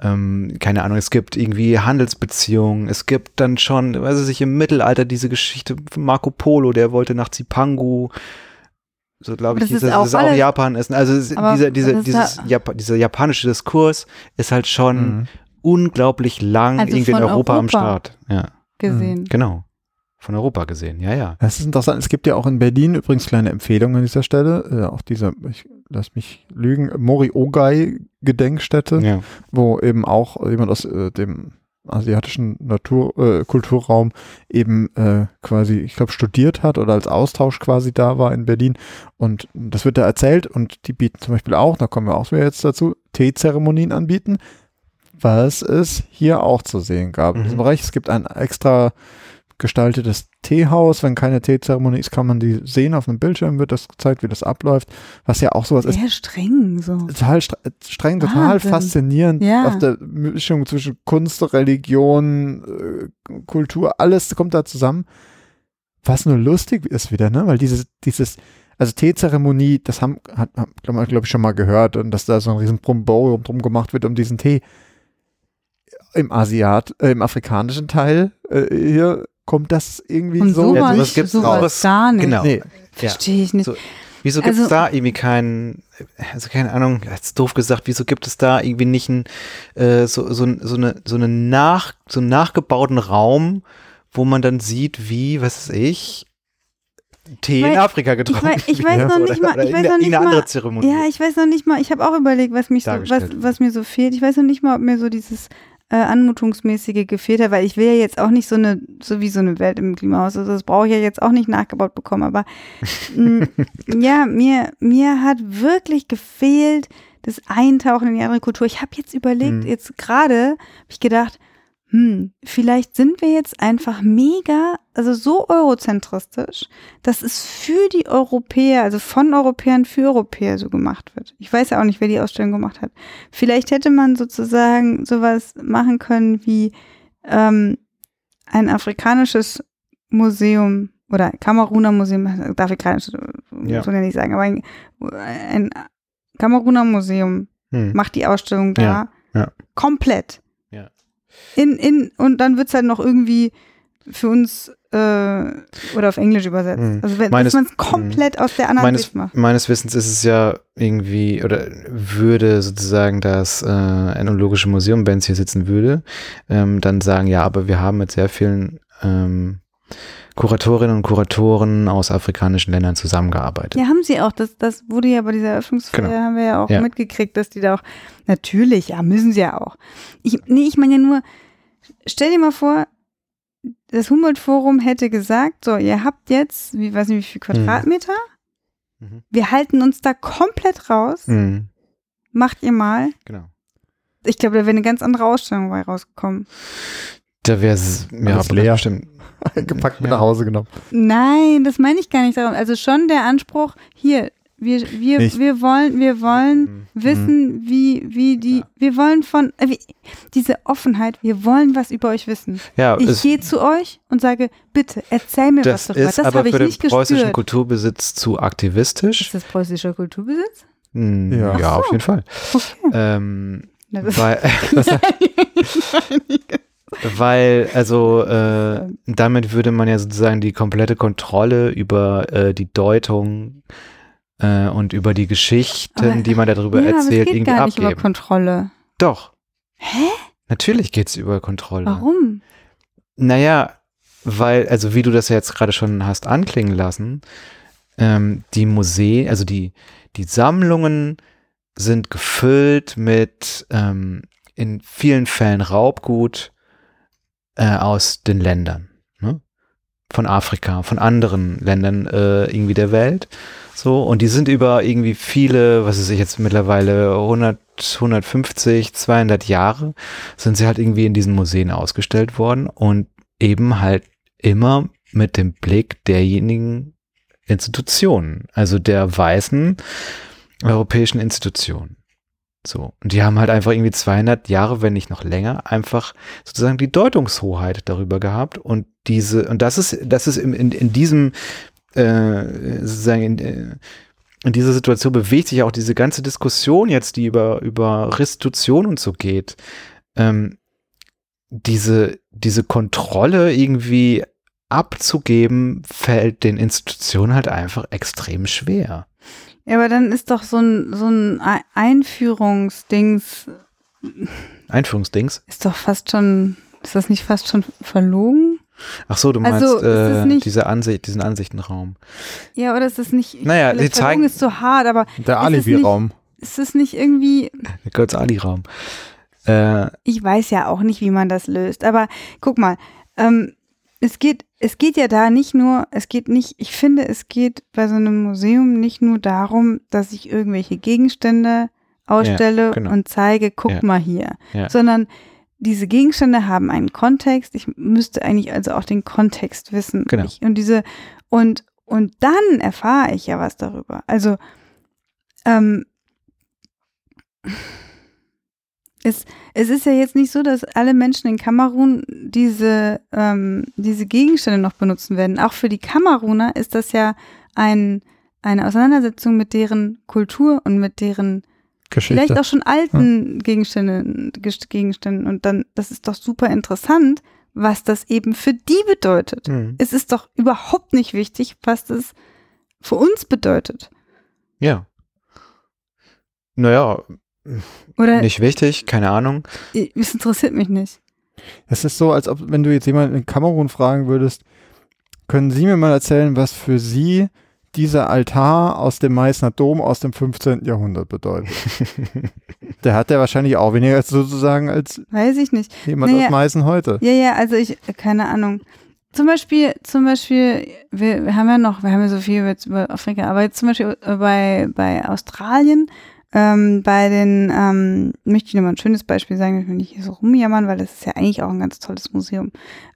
Ähm, keine Ahnung, es gibt irgendwie Handelsbeziehungen, es gibt dann schon, weiß ich, im Mittelalter diese Geschichte von Marco Polo, der wollte nach Zipangu, so glaube ich, Das ist das ist auch Japan ist. Also es- dieser, dieser, das ist dieses da- Jap dieser japanische Diskurs ist halt schon Mhm. unglaublich lang Also irgendwie in von Europa, am Europa. Start. Ja, gesehen. genau. Von Europa gesehen, ja, ja. Das ist interessant. Es gibt ja auch in Berlin übrigens kleine Empfehlungen an dieser Stelle. Äh, auch dieser, ich lass mich lügen, Mori-Ogai Gedenkstätte, Ja, wo eben auch jemand aus äh, dem asiatischen Natur, äh, Kulturraum eben äh, quasi, ich glaube, studiert hat oder als Austausch quasi da war in Berlin. Und das wird da erzählt und die bieten zum Beispiel auch, da kommen wir auch wieder jetzt dazu, Teezeremonien anbieten, was es hier auch zu sehen gab. In Mhm. diesem Bereich, es gibt ein extra gestaltetes Teehaus. Wenn keine Teezeremonie ist, kann man die sehen. Auf einem Bildschirm wird das gezeigt, wie das abläuft. Was ja auch sowas ist, Sehr streng so. total stre streng, total Wahnsinn. faszinierend. Ja. Auf der Mischung zwischen Kunst, Religion, äh, Kultur, alles kommt da zusammen. Was nur lustig ist wieder, ne? Weil dieses, dieses, also Teezeremonie, das haben, hat, glaube glaub ich, schon mal gehört und dass da so ein riesen Brumbau drum gemacht wird um diesen Tee. Im Asiat, äh, im afrikanischen Teil äh, hier kommt das irgendwie Und so. sowas, sowas gibt's sowas gar nicht. genau. Nee, Verstehe ich nicht. So, Wieso gibt es Also- da irgendwie keinen, also keine Ahnung, jetzt doof gesagt, wieso gibt es da irgendwie nicht ein, äh, so, so, so, eine, so, eine nach, so einen nachgebauten Raum, wo man dann sieht, wie, was weiß ich, Tee Ich in Afrika getrunken weiß- ich weiß wird noch nicht mal- ich weiß noch nicht mal- andere Zeremonie. Ja, ich weiß noch nicht mal, ich habe auch überlegt, was mich so, was, was mir so fehlt. Ich weiß noch nicht mal, ob mir so dieses äh, Anmutungsmäßige gefehlt hat, weil ich will ja jetzt auch nicht so eine, so wie so eine Welt im Klimahaus. Also das brauche ich ja jetzt auch nicht nachgebaut bekommen. Aber mh, ja, mir, mir hat wirklich gefehlt das Eintauchen in die andere Kultur. Ich habe jetzt überlegt, Mhm. jetzt gerade habe ich gedacht, hm, vielleicht sind wir jetzt einfach mega, also so eurozentristisch, dass es für die Europäer, also von Europäern für Europäer so gemacht wird. Ich weiß ja auch nicht, wer die Ausstellung gemacht hat. Vielleicht hätte man sozusagen sowas machen können wie ähm, ein afrikanisches Museum oder Kameruner Museum, darf ich gerade so Ja. so nicht sagen, aber ein, ein Kameruner Museum Hm. macht die Ausstellung da Ja, ja. komplett. In, in, und dann wird es halt noch irgendwie für uns äh, oder auf Englisch übersetzt. Hm. Also wenn man es komplett aus der anderen meines, Sicht macht. meines Wissens ist es ja irgendwie, oder würde sozusagen das äh, Ethnologische Museum, wenn es hier sitzen würde, ähm, dann sagen, ja, aber wir haben mit sehr vielen ähm, Kuratorinnen und Kuratoren aus afrikanischen Ländern zusammengearbeitet. Ja, haben sie auch. Das, das wurde ja bei dieser Eröffnungsfeier, Genau. haben wir ja auch Ja. mitgekriegt, dass die da auch, natürlich, ja, müssen sie ja auch. Ich, nee, ich meine ja nur, stell dir mal vor, das Humboldt-Forum hätte gesagt, so, ihr habt jetzt, wie weiß nicht, wie viel Quadratmeter, Mhm. wir halten uns da komplett raus, Mhm, macht ihr mal. genau. Ich glaube, da wäre eine ganz andere Ausstellung bei rausgekommen. Da wäre es, ja, leer. Bestimmt. Gepackt mit Ja. nach Hause genommen. Nein, das meine ich gar nicht darum. Also schon der Anspruch, hier, wir, wir, wir wollen, wir wollen Mhm. wissen, wie, wie die, Ja. wir wollen von, äh, wie, diese Offenheit, wir wollen was über euch wissen. Ja, Ich gehe zu euch und sage, bitte, erzähl mir das was darüber. ist Das aber habe ich für den nicht preußischen gespürt. Kulturbesitz zu aktivistisch. Ist das preußischer Kulturbesitz? Hm, Ja. ja, Ach auf so. jeden Fall. Okay. Ähm, weil, weil, also, äh, damit würde man ja sozusagen die komplette Kontrolle über äh, die Deutung äh, und über die Geschichten, Aber- die man darüber ja, aber es erzählt, geht irgendwie gar nicht über. Kontrolle. Doch, Hä? natürlich geht's über Kontrolle. Warum? Naja, weil, also wie du das ja jetzt gerade schon hast anklingen lassen, ähm, die Museen, also die, die Sammlungen sind gefüllt mit ähm, in vielen Fällen Raubgut äh, aus den Ländern, ne? Von Afrika, von anderen Ländern äh, irgendwie der Welt. So, und die sind über irgendwie viele, was weiß ich jetzt mittlerweile 100, 150, 200 Jahre, sind sie halt irgendwie in diesen Museen ausgestellt worden und eben halt immer mit dem Blick derjenigen Institutionen, also der weißen europäischen Institutionen. So. Und die haben halt einfach irgendwie 200 Jahre, wenn nicht noch länger, einfach sozusagen die Deutungshoheit darüber gehabt und diese, und das ist, das ist in, in, in diesem, äh, sozusagen in, äh, in dieser Situation bewegt sich auch diese ganze Diskussion jetzt, die über, über Restitution und so geht. Ähm, diese, diese Kontrolle irgendwie abzugeben, fällt den Institutionen halt einfach extrem schwer. Ja, aber dann ist doch so ein, so ein Ei- Einführungsdings, Einführungsdings. ist doch fast schon, ist das nicht fast schon verlogen? Ach so, du meinst Also, ist es äh, nicht- diese Ansicht, diesen Ansichtenraum. Ja, oder ist das nicht, Naja, sie zeigen- ist so hart, aber Der Alibi-Raum. ist es nicht irgendwie, Der Kurz Ali-Raum. Äh, ich weiß ja auch nicht, wie man das löst, aber guck mal, ähm, es geht, es geht ja da nicht nur, es geht nicht, ich finde, es geht bei so einem Museum nicht nur darum, dass ich irgendwelche Gegenstände ausstelle genau. und zeige, guck Ja. mal hier, Ja. sondern diese Gegenstände haben einen Kontext. Ich müsste eigentlich also auch den Kontext wissen. Genau. Ich, und diese, und, und dann erfahre ich ja was darüber. Also, ähm, es, es ist ja jetzt nicht so, dass alle Menschen in Kamerun diese, ähm, diese Gegenstände noch benutzen werden. Auch für die Kameruner ist das ja ein, eine Auseinandersetzung mit deren Kultur und mit deren Geschichte. vielleicht auch schon alten Gegenständen, Gest- Gegenständen. Und dann, das ist doch super interessant, was das eben für die bedeutet. hm. Es ist doch überhaupt nicht wichtig, was das für uns bedeutet. Ja. Naja, Oder nicht wichtig, keine Ahnung. es interessiert mich nicht. Es ist so, als ob, wenn du jetzt jemanden in Kamerun fragen würdest, können Sie mir mal erzählen, was für Sie dieser Altar aus dem Meißner Dom aus dem 15. Jahrhundert bedeutet? Der hat ja wahrscheinlich auch weniger als sozusagen als Weiß ich nicht. jemand Naja. aus Meißen heute. Ja, ja, also ich, keine Ahnung. Zum Beispiel, zum Beispiel, wir, wir haben ja noch, wir haben ja so viel jetzt über Afrika, aber jetzt zum Beispiel bei, bei Australien, ähm, bei den, ähm, möchte ich nochmal ein schönes Beispiel sagen, ich will nicht hier so rumjammern, weil das ist ja eigentlich auch ein ganz tolles Museum.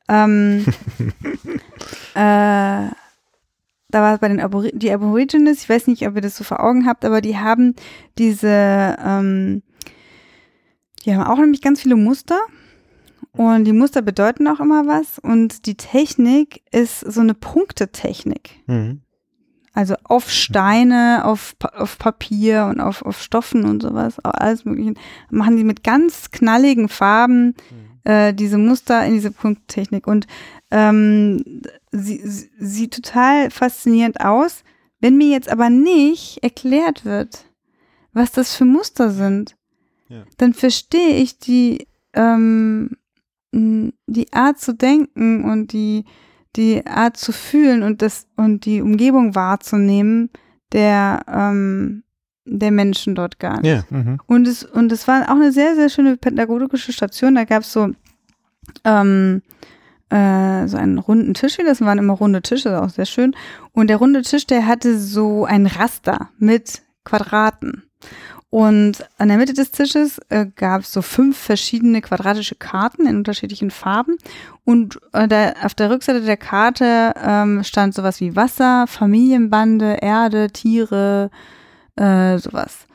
Ähm, äh, da war es bei den Abori die Aborigines, ich weiß nicht, ob ihr das so vor Augen habt, aber die haben diese, ähm, die haben auch nämlich ganz viele Muster Und die Muster bedeuten auch immer was. Und die Technik ist so eine Punktetechnik. Mhm. Also auf Steine, auf, auf Papier und auf, auf Stoffen und sowas, alles mögliche. Machen die mit ganz knalligen Farben äh, diese Muster in diese Punkttechnik. Und ähm, sie, sie sieht total faszinierend aus. Wenn mir jetzt aber nicht erklärt wird, was das für Muster sind, Ja. dann verstehe ich die, ähm, die Art zu denken und die, die Art zu fühlen und das und die Umgebung wahrzunehmen der, ähm, der Menschen dort gar nicht. Ja. Mhm. Und es, und es war auch eine sehr, sehr schöne pädagogische Station. Da gab es so, ähm, äh, so einen runden Tisch. Das waren immer runde Tische, auch sehr schön. Und der runde Tisch, der hatte so ein Raster mit Quadraten. Und an der Mitte des Tisches äh, gab es so fünf verschiedene quadratische Karten in unterschiedlichen Farben. Und äh, da, auf der Rückseite der Karte ähm, stand sowas wie Wasser, Familienbande, Erde, Tiere, äh, sowas.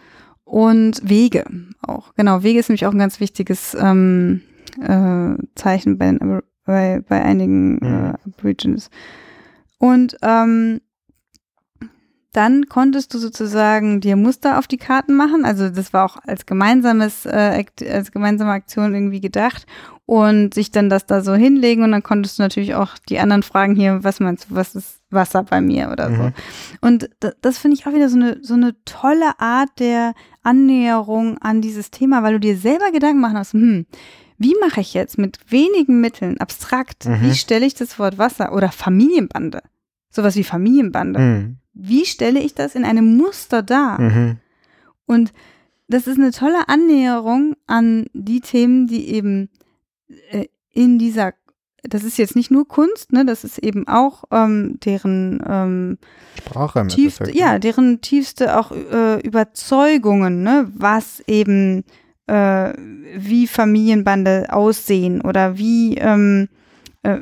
Und Wege auch. Genau, Wege ist nämlich auch ein ganz wichtiges ähm, äh, Zeichen bei, den bei, bei einigen äh, Mhm. Aborigines. Und ähm, dann konntest du sozusagen dir Muster auf die Karten machen. Also das war auch als gemeinsames, äh, als gemeinsame Aktion irgendwie gedacht und sich dann das da so hinlegen und dann konntest du natürlich auch die anderen fragen hier, was meinst du, was ist Wasser bei mir oder so. Mhm. Und da, das finde ich auch wieder so eine, so eine tolle Art der Annäherung an dieses Thema, weil du dir selber Gedanken machen hast, hm, wie mache ich jetzt mit wenigen Mitteln, abstrakt, Mhm. wie stelle ich das Wort Wasser oder Familienbande, sowas wie Familienbande, Mhm. Wie stelle ich das in einem Muster dar? Mhm. Und das ist eine tolle Annäherung an die Themen, die eben äh, in dieser, das ist jetzt nicht nur Kunst, ne, das ist eben auch ähm, deren ähm, Sprache tiefste, ja, ne? deren tiefste auch äh, Überzeugungen, ne, was eben äh, wie Familienbande aussehen oder wie ähm, äh,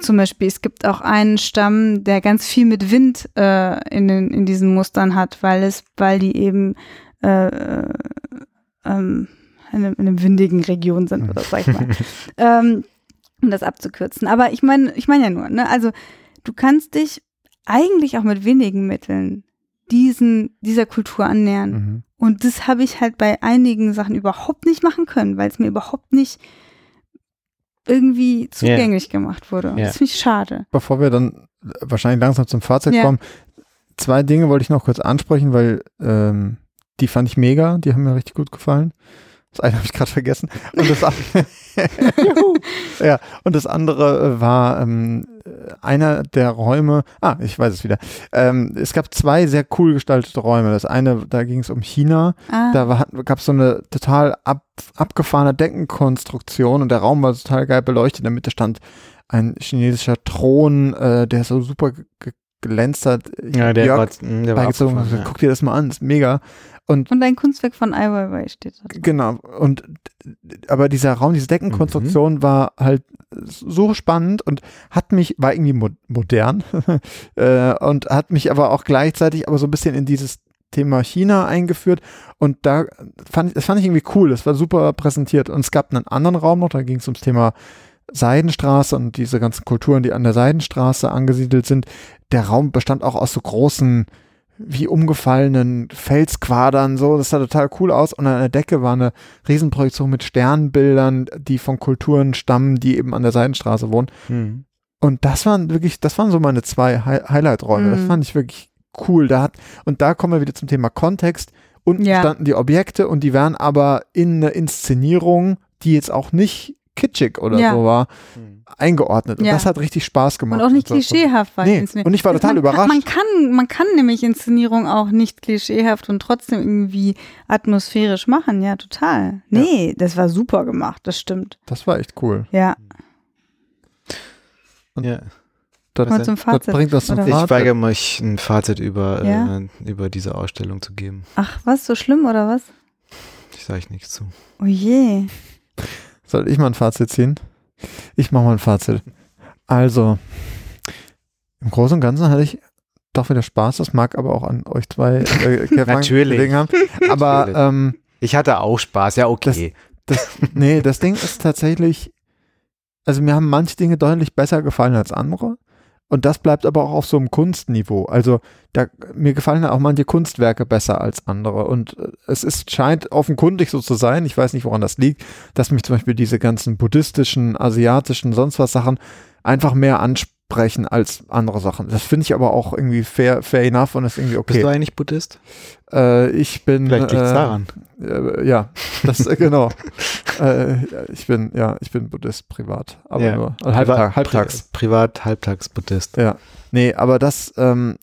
zum Beispiel, es gibt auch einen Stamm, der ganz viel mit Wind äh, in, den, in diesen Mustern hat, weil es, weil die eben äh, äh, ähm, in, einem, in einer windigen Region sind oder sag ich mal. ähm, um das abzukürzen. Aber ich meine, ich meine ja nur, ne? Also du kannst dich eigentlich auch mit wenigen Mitteln diesen, dieser Kultur annähern. Mhm. Und das habe ich halt bei einigen Sachen überhaupt nicht machen können, weil es mir überhaupt nicht irgendwie zugänglich gemacht wurde. Ja. Das finde ich schade. Bevor wir dann wahrscheinlich langsam zum Fazit Ja. kommen, zwei Dinge wollte ich noch kurz ansprechen, weil ähm, die fand ich mega, die haben mir richtig gut gefallen. Das eine habe ich gerade vergessen. Und das, ja, und das andere äh, war ähm, äh, einer der Räume, ah, ich weiß es wieder. Ähm, es gab zwei sehr cool gestaltete Räume. Das eine, da ging es um China. Ah, Da gab es so eine total ab, abgefahrene Deckenkonstruktion und der Raum war total geil beleuchtet. In der Mitte stand ein chinesischer Thron, äh, der so super ge- ge- glänzt hat. Ja, der Jörg war, mh, der war abgefahren, guck dir das mal an, ist mega. Und und ein Kunstwerk von Ai Weiwei steht da. genau, und aber dieser Raum, diese Deckenkonstruktion Mhm. war halt so spannend und hat mich, war irgendwie mo modern äh, und hat mich aber auch gleichzeitig aber so ein bisschen in dieses Thema China eingeführt und da fand ich, das fand ich irgendwie cool, das war super präsentiert und es gab einen anderen Raum noch, da ging es ums Thema Seidenstraße und diese ganzen Kulturen, die an der Seidenstraße angesiedelt sind. Der Raum bestand auch aus so großen, wie umgefallenen Felsquadern, so, das sah total cool aus und an der Decke war eine Riesenprojektion mit Sternbildern, die von Kulturen stammen, die eben an der Seidenstraße wohnen. Mhm. Und das waren wirklich, das waren so meine zwei Hi Highlight-Räume. Das Mhm. fand ich wirklich cool. Da hat, und da kommen wir wieder zum Thema Kontext. Unten Ja. standen die Objekte und die waren aber in eine Inszenierung, die jetzt auch nicht kitschig oder Ja. so war, Mhm. Eingeordnet. Und Ja. das hat richtig Spaß gemacht. Und auch nicht so. klischeehaft war Nee, Inszenierung. und ich war total man überrascht. Kann, man, kann, man kann nämlich Inszenierung auch nicht klischeehaft und trotzdem irgendwie atmosphärisch machen. Ja, total. Nee, das war super gemacht, das stimmt. Das war echt cool. Ja, Ja. Das, mal zum das Fazit. bringt uns zum oder Ich? Fazit. weigere mich, ein Fazit über, Ja? äh, über diese Ausstellung zu geben. Ach, was, so schlimm oder was? Ich sage nichts zu. Oh je. Soll ich mal ein Fazit ziehen? Ich mache mal ein Fazit. Also, im Großen und Ganzen hatte ich doch wieder Spaß. Das mag aber auch an euch zwei äh, Natürlich. haben. Aber Natürlich. ähm, Ich hatte auch Spaß, ja, okay. Das, nee, das Ding ist tatsächlich, also mir haben manche Dinge deutlich besser gefallen als andere. Und das bleibt aber auch auf so einem Kunstniveau. Also da, mir gefallen auch manche Kunstwerke besser als andere. Und äh, es ist, scheint offenkundig so zu sein, ich weiß nicht, woran das liegt, dass mich zum Beispiel diese ganzen buddhistischen, asiatischen, sonst was Sachen einfach mehr ansprechen als andere Sachen. Das finde ich aber auch irgendwie fair, fair enough und ist irgendwie okay. Bist du eigentlich Buddhist? Äh, ich bin. Vielleicht liegt es äh, daran. Äh, ja, das äh, genau. äh, ich bin ja, ich bin Buddhist privat, aber Ja. nur äh, halbtag, halbtags. Pri privat, halbtags Buddhist. Ja, nee, aber das, ähm,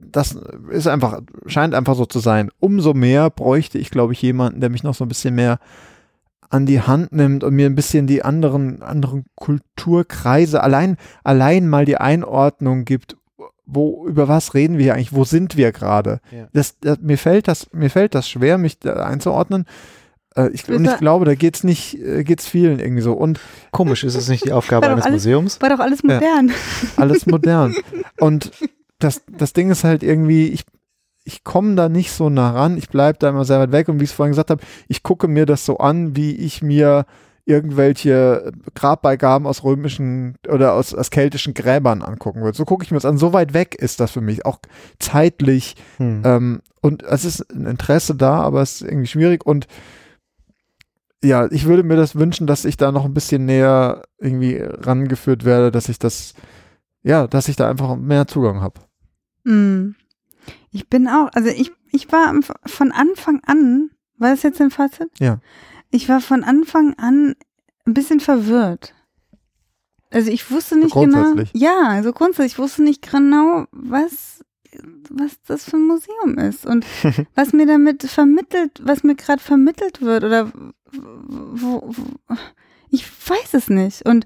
das ist einfach, scheint einfach so zu sein. Umso mehr bräuchte ich, glaube ich, jemanden, der mich noch so ein bisschen mehr an die Hand nimmt und mir ein bisschen die anderen, anderen Kulturkreise, allein, allein mal die Einordnung gibt, wo, über was reden wir hier eigentlich, wo sind wir gerade? Ja. Das, das, mir fällt das, mir fällt das schwer, mich da einzuordnen. Äh, ich, und ich glaube, da geht's nicht, äh, geht's vielen irgendwie so. Und Komisch, ist es nicht die Aufgabe eines alles- Museums? War doch alles Ja. modern. alles modern. Und das, das Ding ist halt irgendwie, ich, ich komme da nicht so nah ran, ich bleibe da immer sehr weit weg und wie ich es vorhin gesagt habe, ich gucke mir das so an, wie ich mir irgendwelche Grabbeigaben aus römischen oder aus, aus keltischen Gräbern angucken würde. So gucke ich mir das an. So weit weg ist das für mich, auch zeitlich. Hm. Ähm, und es ist ein Interesse da, aber es ist irgendwie schwierig und ja, ich würde mir das wünschen, dass ich da noch ein bisschen näher irgendwie rangeführt werde, dass ich das, ja, dass ich da einfach mehr Zugang habe. Mm. Ich bin auch, also ich, ich war von Anfang an, war das jetzt ein Fazit? Ja. Ich war von Anfang an ein bisschen verwirrt. Also ich wusste nicht genau, ja, also grundsätzlich, ich wusste nicht genau, was, was das für ein Museum ist und was mir damit vermittelt, was mir gerade vermittelt wird oder wo, wo, ich weiß es nicht und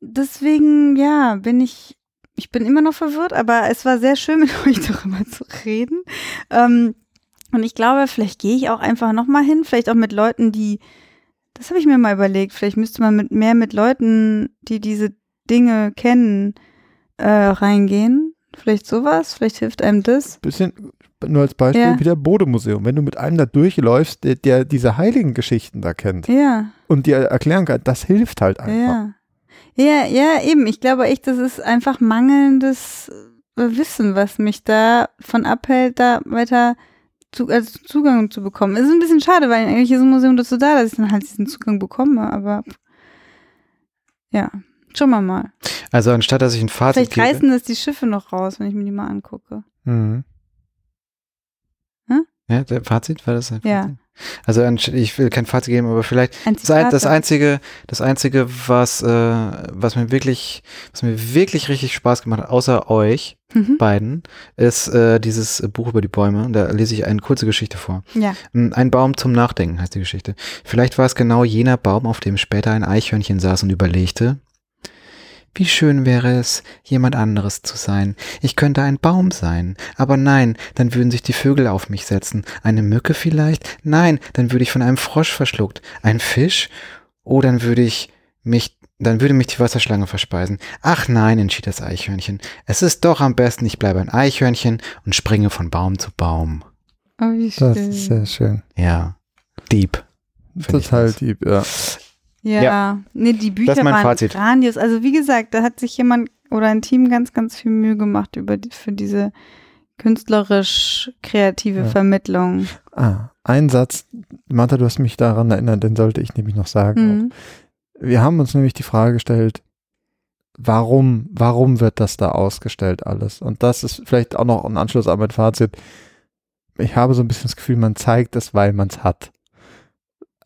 deswegen, ja, bin ich, ich bin immer noch verwirrt, aber es war sehr schön, mit euch darüber zu reden. Ähm, und ich glaube, vielleicht gehe ich auch einfach nochmal hin, vielleicht auch mit Leuten, die, das habe ich mir mal überlegt, vielleicht müsste man mit mehr mit Leuten, die diese Dinge kennen, äh, reingehen. Vielleicht sowas, vielleicht hilft einem das. Bisschen, nur als Beispiel, Ja. wieder Bode-Museum. Wenn du mit einem da durchläufst, der, der diese heiligen Geschichten da kennt Ja, und dir erklären kann, das hilft halt einfach. ja. Ja, ja, eben. Ich glaube echt, das ist einfach mangelndes äh, Wissen, was mich da von abhält, da weiter zu, also Zugang zu bekommen. Es ist ein bisschen schade, weil eigentlich ist ein Museum dazu da, dass ich dann halt diesen Zugang bekomme, aber ja, schauen wir mal. Also anstatt dass ich ein Fazit Vielleicht reißen das die Schiffe noch raus, wenn ich mir die mal angucke. Mhm. ja, der Fazit war das ein Ja. Also ich will kein Fazit geben, aber vielleicht Ein das, einzige, das einzige, was, äh, was mir wirklich, was mir wirklich richtig Spaß gemacht hat, außer euch Mhm. beiden, ist äh, dieses Buch über die Bäume. Da lese ich eine kurze Geschichte vor. Ja. Ein Baum zum Nachdenken heißt die Geschichte. Vielleicht war es genau jener Baum, auf dem später ein Eichhörnchen saß und überlegte, wie schön wäre es, jemand anderes zu sein. Ich könnte ein Baum sein. Aber nein, dann würden sich die Vögel auf mich setzen. Eine Mücke vielleicht? Nein, dann würde ich von einem Frosch verschluckt. Ein Fisch? Oh, dann würde ich mich, dann würde mich die Wasserschlange verspeisen. Ach nein, entschied das Eichhörnchen. Es ist doch am besten, ich bleibe ein Eichhörnchen und springe von Baum zu Baum. Oh, wie Das schön. ist sehr schön. Ja. Deep. Total das. deep, ja. Ja, Ja. nee, die Bücher Das ist mein waren Fazit. grandios. Also wie gesagt, da hat sich jemand oder ein Team ganz, ganz viel Mühe gemacht über die, für diese künstlerisch kreative Ja. Vermittlung. Ah, ein Satz, Martha, du hast mich daran erinnert, den sollte ich nämlich noch sagen. Mhm. Wir haben uns nämlich die Frage gestellt, warum, warum wird das da ausgestellt alles? Und das ist vielleicht auch noch ein Anschluss an mein Fazit. Ich habe so ein bisschen das Gefühl, man zeigt es, weil man es hat.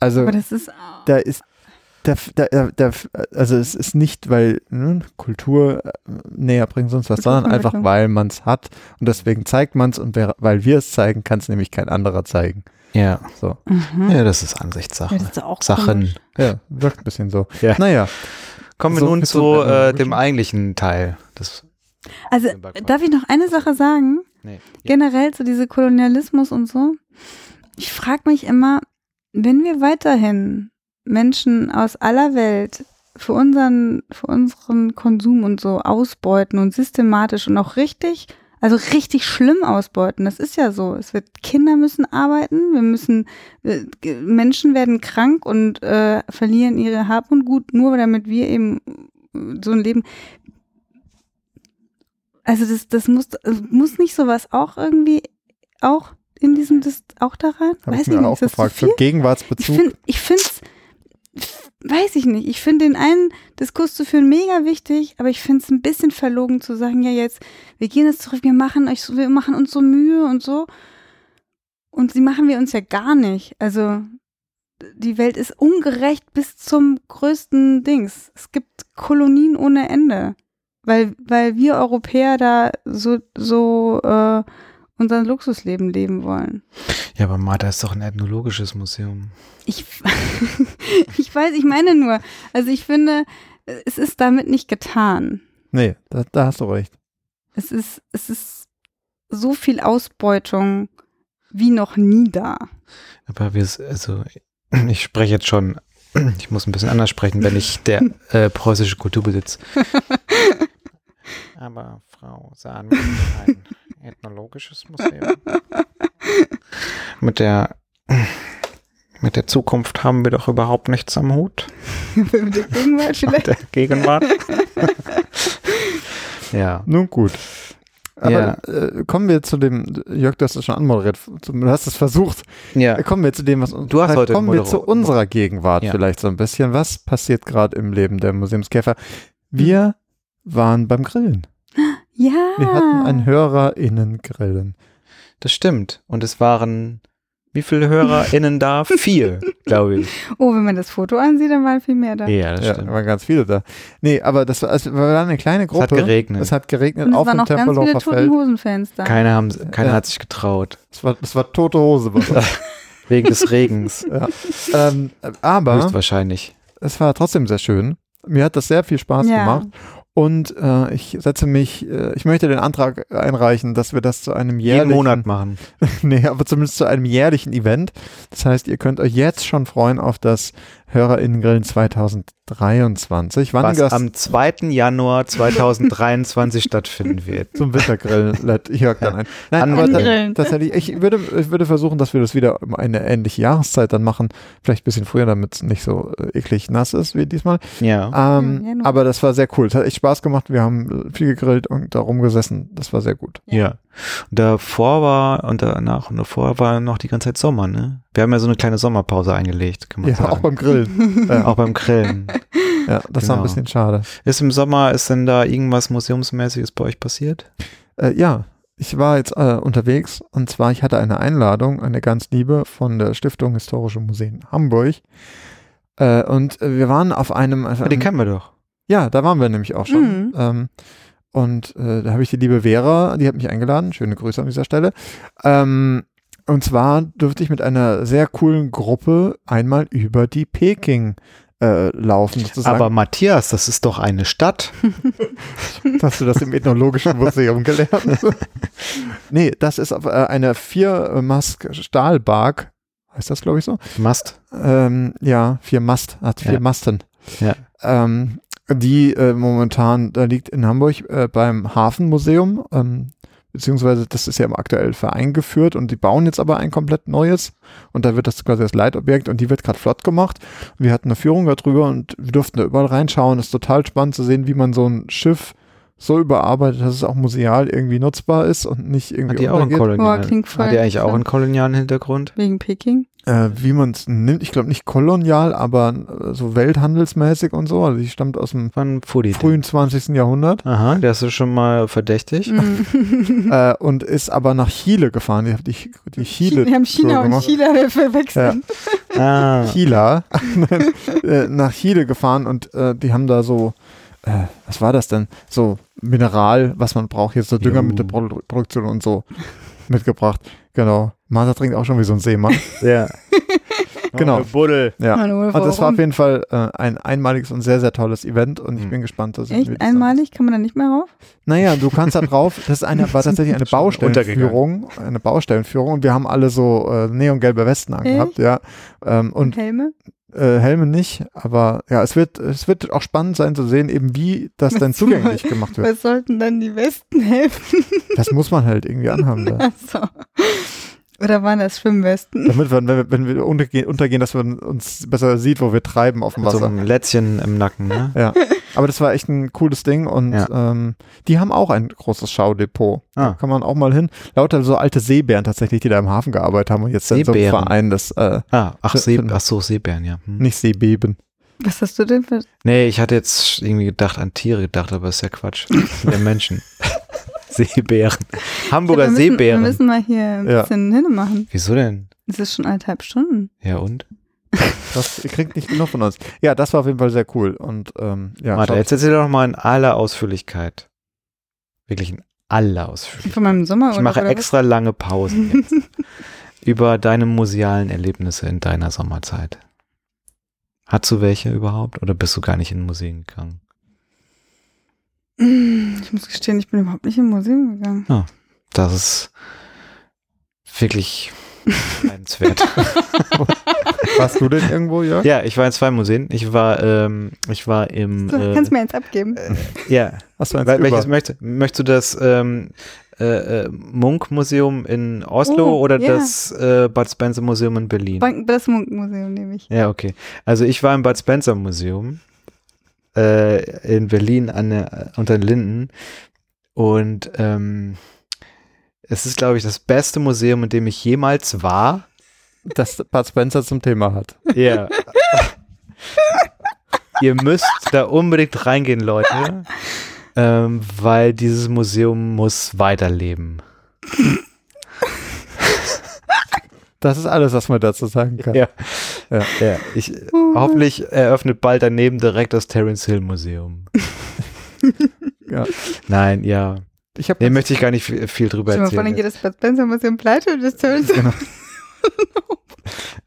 Also Aber das ist da ist da, da, da, also es ist nicht, weil ne, Kultur äh, näher bringt sonst was, sondern einfach, weil man es hat und deswegen zeigt man es und wer, weil wir es zeigen, kann es nämlich kein anderer zeigen. Ja. So, Mhm. Ja, das ist Ansichtssache. Das ist auch Sachen. komisch. ja, wirkt ein bisschen so. Ja. Naja, Kommen wir So nun zu äh, dem eigentlichen Teil. Des, Also darf ich noch eine Sache sagen? nee. Generell zu diese Kolonialismus und so. Ich frage mich immer, wenn wir weiterhin Menschen aus aller Welt für unseren, für unseren Konsum und so ausbeuten und systematisch und auch richtig Also richtig schlimm ausbeuten. Das ist ja so. Es wird Kinder müssen arbeiten, wir müssen äh, Menschen werden krank und äh, verlieren ihre Hab und Gut, nur damit wir eben äh, so ein Leben. Also das, das muss, muss nicht sowas auch irgendwie auch in diesem das auch da rein? Ich Weiß mir nicht, auch gefragt. Für Gegenwartsbezug. Ich finde, ich finde weiß ich nicht. Ich finde den einen Diskurs zu führen mega wichtig, aber ich finde es ein bisschen verlogen zu sagen, ja jetzt, wir gehen jetzt zurück, wir machen euch, so, wir machen uns so Mühe und so. Und sie machen wir uns ja gar nicht. Also die Welt ist ungerecht bis zum größten Dings. Es gibt Kolonien ohne Ende, weil weil wir Europäer da so so äh, unser Luxusleben leben wollen. Ja, aber Martha ist doch ein ethnologisches Museum. Ich, ich weiß, ich meine nur, also ich finde, es ist damit nicht getan. nee, da, da hast du recht. Es ist, es ist so viel Ausbeutung wie noch nie da. Aber wir, also, ich spreche jetzt schon, ich muss ein bisschen anders sprechen, wenn ich der äh, preußische Kulturbesitz. Aber Frau Sahn, wir sind ein ethnologisches Museum. Mit der, mit der Zukunft haben wir doch überhaupt nichts am Hut. Mit der Gegenwart Mit vielleicht. der Gegenwart. ja. Nun gut. Aber Ja. äh, kommen wir zu dem, Jörg, du hast es schon anmoderiert, du hast es versucht. Ja. Äh, Kommen wir zu dem, was uns Du hast heute kommen wir zu unserer Gegenwart Ja. vielleicht so ein bisschen. Was passiert gerade im Leben der Museumskäfer? Wir waren beim Grillen. Ja. Wir hatten ein HörerInnen-Grillen. Das stimmt. Und es waren, wie viele HörerInnen da? Vier, glaube ich. oh, wenn man das Foto ansieht, dann waren viel mehr da. Ja, das Ja, stimmt. da waren ganz viele da. Nee, aber das war, also, wir waren eine kleine Es Gruppe. hat geregnet. Es hat geregnet Und es auf waren dem auch ganz viele Tempelhofer Toten Feld. Hosen-Fans da. Keiner, haben, keiner Ja. hat sich getraut. Es war, es war tote Hose. Wegen des Regens. ja. ähm, aber Höchstwahrscheinlich. es war trotzdem sehr schön. Mir hat das sehr viel Spaß Ja. gemacht. Und äh, ich setze mich, äh, ich möchte den Antrag einreichen, dass wir das zu einem jährlichen, Jeden Monat machen. nee, aber zumindest zu einem jährlichen Event. Das heißt, ihr könnt euch jetzt schon freuen auf das HörerInnen-Grillen 2023. Wann Was das am 2. Januar 2023 stattfinden wird. zum Wintergrillen lädt Jörg dann ein. Nein, An- aber tatsächlich, ich würde, ich würde versuchen, dass wir das wieder um eine ähnliche Jahreszeit dann machen. Vielleicht ein bisschen früher, damit es nicht so äh, eklig nass ist wie diesmal. Ja. Ähm, Ja, aber das war sehr cool. Es hat echt Spaß gemacht. Wir haben viel gegrillt und da rumgesessen. Das war sehr gut. Ja. Und davor war, und danach und davor war noch die ganze Zeit Sommer, ne? Wir haben ja so eine kleine Sommerpause eingelegt, kann man Ja, sagen. auch beim Grillen. ja, auch beim Grillen. ja, das war ein Genau. bisschen schade. Ist im Sommer, ist denn da irgendwas Museumsmäßiges bei euch passiert? Äh, ja, ich war jetzt äh, unterwegs und zwar, ich hatte eine Einladung, eine ganz liebe von der Stiftung Historische Museen Hamburg. Äh, und äh, wir waren auf einem. Auf Ja, den einem kennen wir doch. ja, da waren wir nämlich auch schon. Mhm. Ähm, und äh, da habe ich die liebe Vera, die hat mich eingeladen. Schöne Grüße an dieser Stelle. Ähm, und zwar durfte ich mit einer sehr coolen Gruppe einmal über die Peking äh, laufen, sozusagen. Aber Matthias, das ist doch eine Stadt. Hast du das im Ethnologischen Museum gelernt? nee, das ist auf, äh, eine Vier-Mast-Stahlbark. Heißt das, glaube ich, so? Mast. Ähm, ja, vier Mast, hat vier Ja. Masten. Ja. Ähm, die äh, momentan, da liegt in Hamburg äh, beim Hafenmuseum, ähm, beziehungsweise das ist ja im aktuell Verein geführt und die bauen jetzt aber ein komplett neues und da wird das quasi das Leitobjekt und die wird gerade flott gemacht. Wir hatten eine Führung darüber und wir durften da überall reinschauen. Es ist total spannend zu sehen, wie man so ein Schiff so überarbeitet, dass es auch museal irgendwie nutzbar ist und nicht irgendwie Hat die auch einen untergeht. Kolonialen, klingt voll hat die eigentlich auch einen kolonialen Hintergrund? Wegen Peking. äh, wie man es nimmt. Ich glaube nicht kolonial, aber äh, so welthandelsmäßig und so. Also die stammt aus dem frühen 20. Jahrhundert Aha, der ist schon mal verdächtig. Mhm. äh, und ist aber nach Chile gefahren. Die, die, die Chile Wir haben China und gemacht. China verwechselt. Ah, Chila äh, nach Chile gefahren und äh, die haben da so äh, was war das denn? So Mineral, was man braucht, jetzt so Jo. Düngermittelproduktion und so mitgebracht. Genau. Martha trinkt auch schon wie so ein Seemann. ja. Genau. Oh, Buddel. Ja. Hallo, Und das war auf jeden Fall äh, ein einmaliges und sehr, sehr tolles Event und ich Mhm. bin gespannt, dass ich mir Echt das einmalig? Kann man da nicht mehr rauf? Naja, du kannst da drauf, das ist eine, war tatsächlich eine Baustellenführung, eine Baustellenführung und wir haben alle so äh, neongelbe Westen angehabt, ja. Ähm, und Und Helme? Äh, Helme nicht, aber ja, es wird, es wird auch spannend sein zu sehen, eben wie das Was dann zugänglich gemacht wird. Was sollten dann die Westen helfen? Das muss man halt irgendwie anhaben. Da. Achso. Oder waren das Schwimmwesten? Damit wir, wenn wir, wenn wir untergehen, untergehen, dass man uns besser sieht, wo wir treiben auf dem Mit so Wasser. einem Lätzchen im Nacken, ne? Ja. Aber das war echt ein cooles Ding und Ja. ähm, die haben auch ein großes Schaudepot. Da Ah. kann man auch mal hin. Lauter so alte Seebären tatsächlich, die da im Hafen gearbeitet haben und jetzt sind so ein. Verein, das äh, Ah, ach, See, ach so, Seebären, ja. Hm. nicht Seebeben. Was hast du denn für. Nee, ich hatte jetzt irgendwie gedacht, an Tiere gedacht, aber ist ja Quatsch. Der Menschen. Seebären. Hamburger wir müssen, Seebären. Wir müssen mal hier ein Ja. bisschen hinmachen. Wieso denn? Es ist schon eineinhalb Stunden. Ja und? Das, kriegt nicht genug von uns. Ja, das war auf jeden Fall sehr cool. Und ähm, ja, Warte, jetzt erzähl doch mal in aller Ausführlichkeit. Wirklich in aller Ausführlichkeit. Von meinem Sommer Ich mache oder extra lange Pausen jetzt. über deine musealen Erlebnisse in deiner Sommerzeit. Hast du welche überhaupt oder bist du gar nicht in Museen gegangen? Ich muss gestehen, ich bin überhaupt nicht im Museum gegangen. Das ist wirklich beneidenswert. warst du denn irgendwo, Jörg? ja, ich war in zwei Museen. Ich war, ähm, ich war im, So, äh, kannst du mir eins abgeben? ja, Hast du eins Wel- über? welches möchtest, möchtest du das ähm, äh, äh, Munk-Museum in Oslo Oh, oder ja. das äh, Bud Spencer Museum in Berlin? Das Munkmuseum nehme ich. Ja, okay. Also ich war im Bud Spencer Museum äh, in Berlin an der, unter den Linden und ähm, es ist, glaube ich, das beste Museum, in dem ich jemals war. das Bud Spencer zum Thema hat. Ja. Ihr müsst da unbedingt reingehen, Leute, ähm, weil dieses Museum muss weiterleben. Das ist alles, was man dazu sagen kann. Ja. Ja. Ja, ich, hoffentlich eröffnet bald daneben direkt das Terence Hill Museum. Ja. Nein, ja. Ich habe Nee, möchte ich gar nicht viel, viel drüber mal vor, dann erzählen. geht das Bud Spencer Museum pleite und das Terrence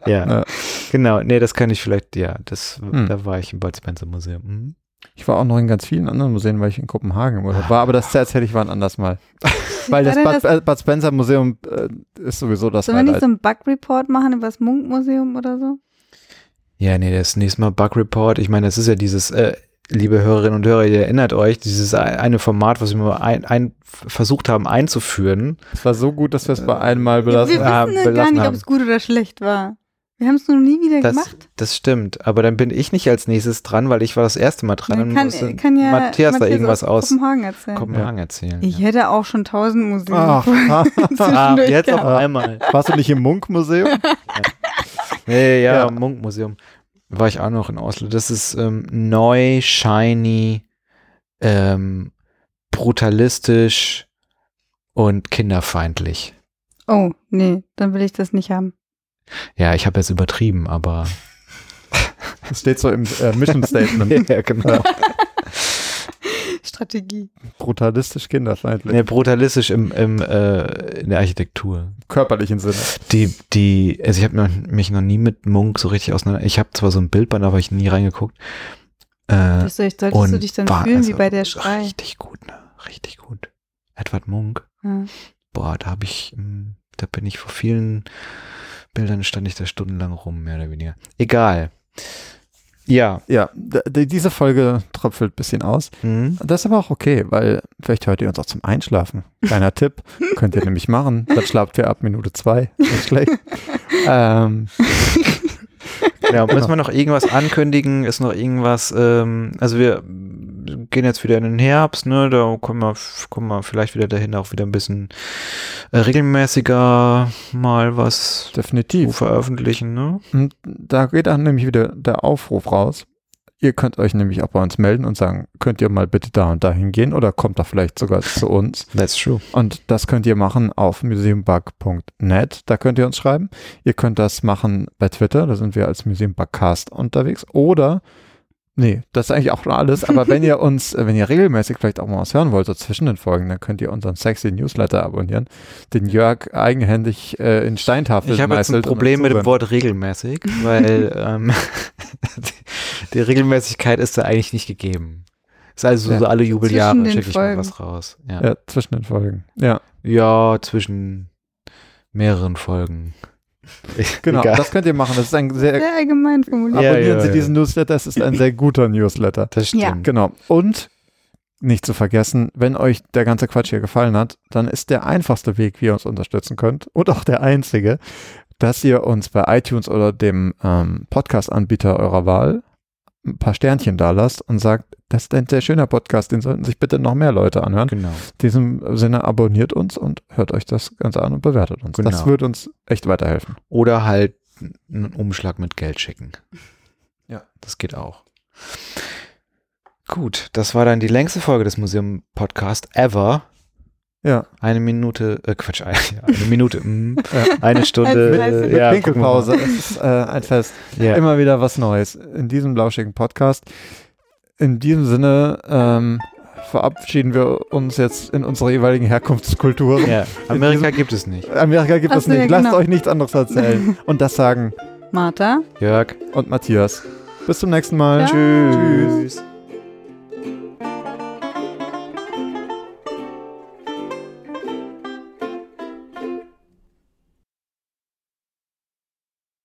Ja, Ja. genau. Nee, das kann ich vielleicht, ja, das, Hm. da war ich im Bud Spencer Museum. Mhm. Ich war auch noch in ganz vielen anderen Museen, weil ich in Kopenhagen im Urlaub war, aber das erzähle ich wann anders mal. Weil das War Bud, äh, Bud Spencer Museum äh, ist sowieso das Sollen wir nicht so einen Bug-Report machen über das Munkmuseum oder so? Ja, nee, das nächste Mal Bug Report. Ich meine, das ist ja dieses, äh, liebe Hörerinnen und Hörer, ihr erinnert euch, dieses ein- eine Format, was wir mal ein, ein, versucht haben einzuführen. Es war so gut, dass wir es bei einem Mal wir belassen wissen haben. ja, ja gar belassen nicht, ob haben. es gut oder schlecht war. Wir haben es nur nie wieder Das, gemacht. das stimmt. Aber dann bin ich nicht als nächstes dran, weil ich war das erste Mal dran. Dann und kann, musste kann ja Matthias da irgendwas aus Kopenhagen erzählen. Kopenhagen erzählen. Ich ja. hätte auch schon tausend Museen. Ach, Ah, jetzt auf gehabt. einmal. warst du nicht im Munk-Museum? Nee, ja, Ja. Munkmuseum. War ich auch noch in Oslo. Das ist ähm, neu, shiny, ähm, brutalistisch und kinderfeindlich. Oh, nee, dann will ich das nicht haben. Ja, ich habe jetzt übertrieben, aber. Das steht so im äh, Mission Statement. ja, genau. Strategie. Brutalistisch kinderfeindlich. Nee, brutalistisch im, im, äh, in der Architektur. Körperlichen Sinne. Die, die, also ich habe mich noch nie mit Munk so richtig auseinander. Ich habe zwar so ein Bildband, aber ich nie reingeguckt. Äh, Das solltest du dich dann war fühlen also wie bei der Schrei. Richtig gut, ne? Richtig gut. Edward Munk. Ja. Boah, da habe ich, mh, da bin ich vor vielen Bildern stand ich da stundenlang rum, mehr oder weniger. Egal. Ja. Ja, diese Folge tröpfelt ein bisschen aus. Hm? Das ist aber auch okay, weil vielleicht hört ihr uns auch zum Einschlafen. Kleiner Tipp, könnt ihr nämlich machen. Dann schlaft ihr ab Minute zwei. Nicht schlecht. ähm, Ja, müssen wir noch irgendwas ankündigen? Ist noch irgendwas, ähm, also wir gehen jetzt wieder in den Herbst, ne? Da kommen wir, kommen wir vielleicht wieder dahin, auch wieder ein bisschen äh, regelmäßiger mal was zu definitiv. veröffentlichen, ne? Und da geht dann nämlich wieder der Aufruf raus. Ihr könnt euch nämlich auch bei uns melden und sagen, könnt ihr mal bitte da und da hingehen oder kommt da vielleicht sogar zu uns. That's true. Und das könnt ihr machen auf museumbug.net. Da könnt ihr uns schreiben. Ihr könnt das machen bei Twitter. Da sind wir als Museumbugcast unterwegs. Oder, nee, das ist eigentlich auch schon alles. Aber wenn ihr uns, wenn ihr regelmäßig vielleicht auch mal was hören wollt, so zwischen den Folgen, dann könnt ihr unseren sexy Newsletter abonnieren, den Jörg eigenhändig äh, in Steintafeln Ich habe jetzt ein Problem mit dem. Wort regelmäßig, weil ähm, die, die Regelmäßigkeit ist da eigentlich nicht gegeben. Ist also Ja. so alle Jubeljahre Zwischen den schicke ich mal Folgen. was raus. Ja. Ja, zwischen den Folgen. Ja. ja, zwischen mehreren Folgen. Genau, Egal. das könnt ihr machen. Das ist ein sehr, Sehr allgemein formuliert. Ja, abonnieren ja, Sie ja. diesen Newsletter, es ist ein sehr guter Newsletter. Das stimmt. Ja. Genau. Und nicht zu vergessen, wenn euch der ganze Quatsch hier gefallen hat, dann ist der einfachste Weg, wie ihr uns unterstützen könnt und auch der einzige, dass ihr uns bei iTunes oder dem ähm, Podcast-Anbieter eurer Wahl ein paar Sternchen da lasst und sagt, das ist ein sehr schöner Podcast, den sollten sich bitte noch mehr Leute anhören. Genau. In diesem Sinne abonniert uns und hört euch das Ganze an und bewertet uns. Das Genau. wird uns echt weiterhelfen. Oder halt einen Umschlag mit Geld schicken. Ja. Das geht auch. Gut, das war dann die längste Folge des Museum-Podcast ever. Ja, Eine Minute, äh, Quatsch, eine, eine Minute, mm, Ja. eine Stunde. Als äh, Fest. ja, Pinkelpause. Es ist äh, ein Fest. Ja. Immer wieder was Neues in diesem lauschigen Podcast. In diesem Sinne ähm, verabschieden wir uns jetzt in unsere jeweiligen Herkunftskulturen. ja. Amerika gibt es nicht. Amerika gibt Ach es nicht. Lasst genau. euch nichts anderes erzählen. Und das sagen Martha? Jörg. und Matthias. Bis zum nächsten Mal. Ja. Tschüss.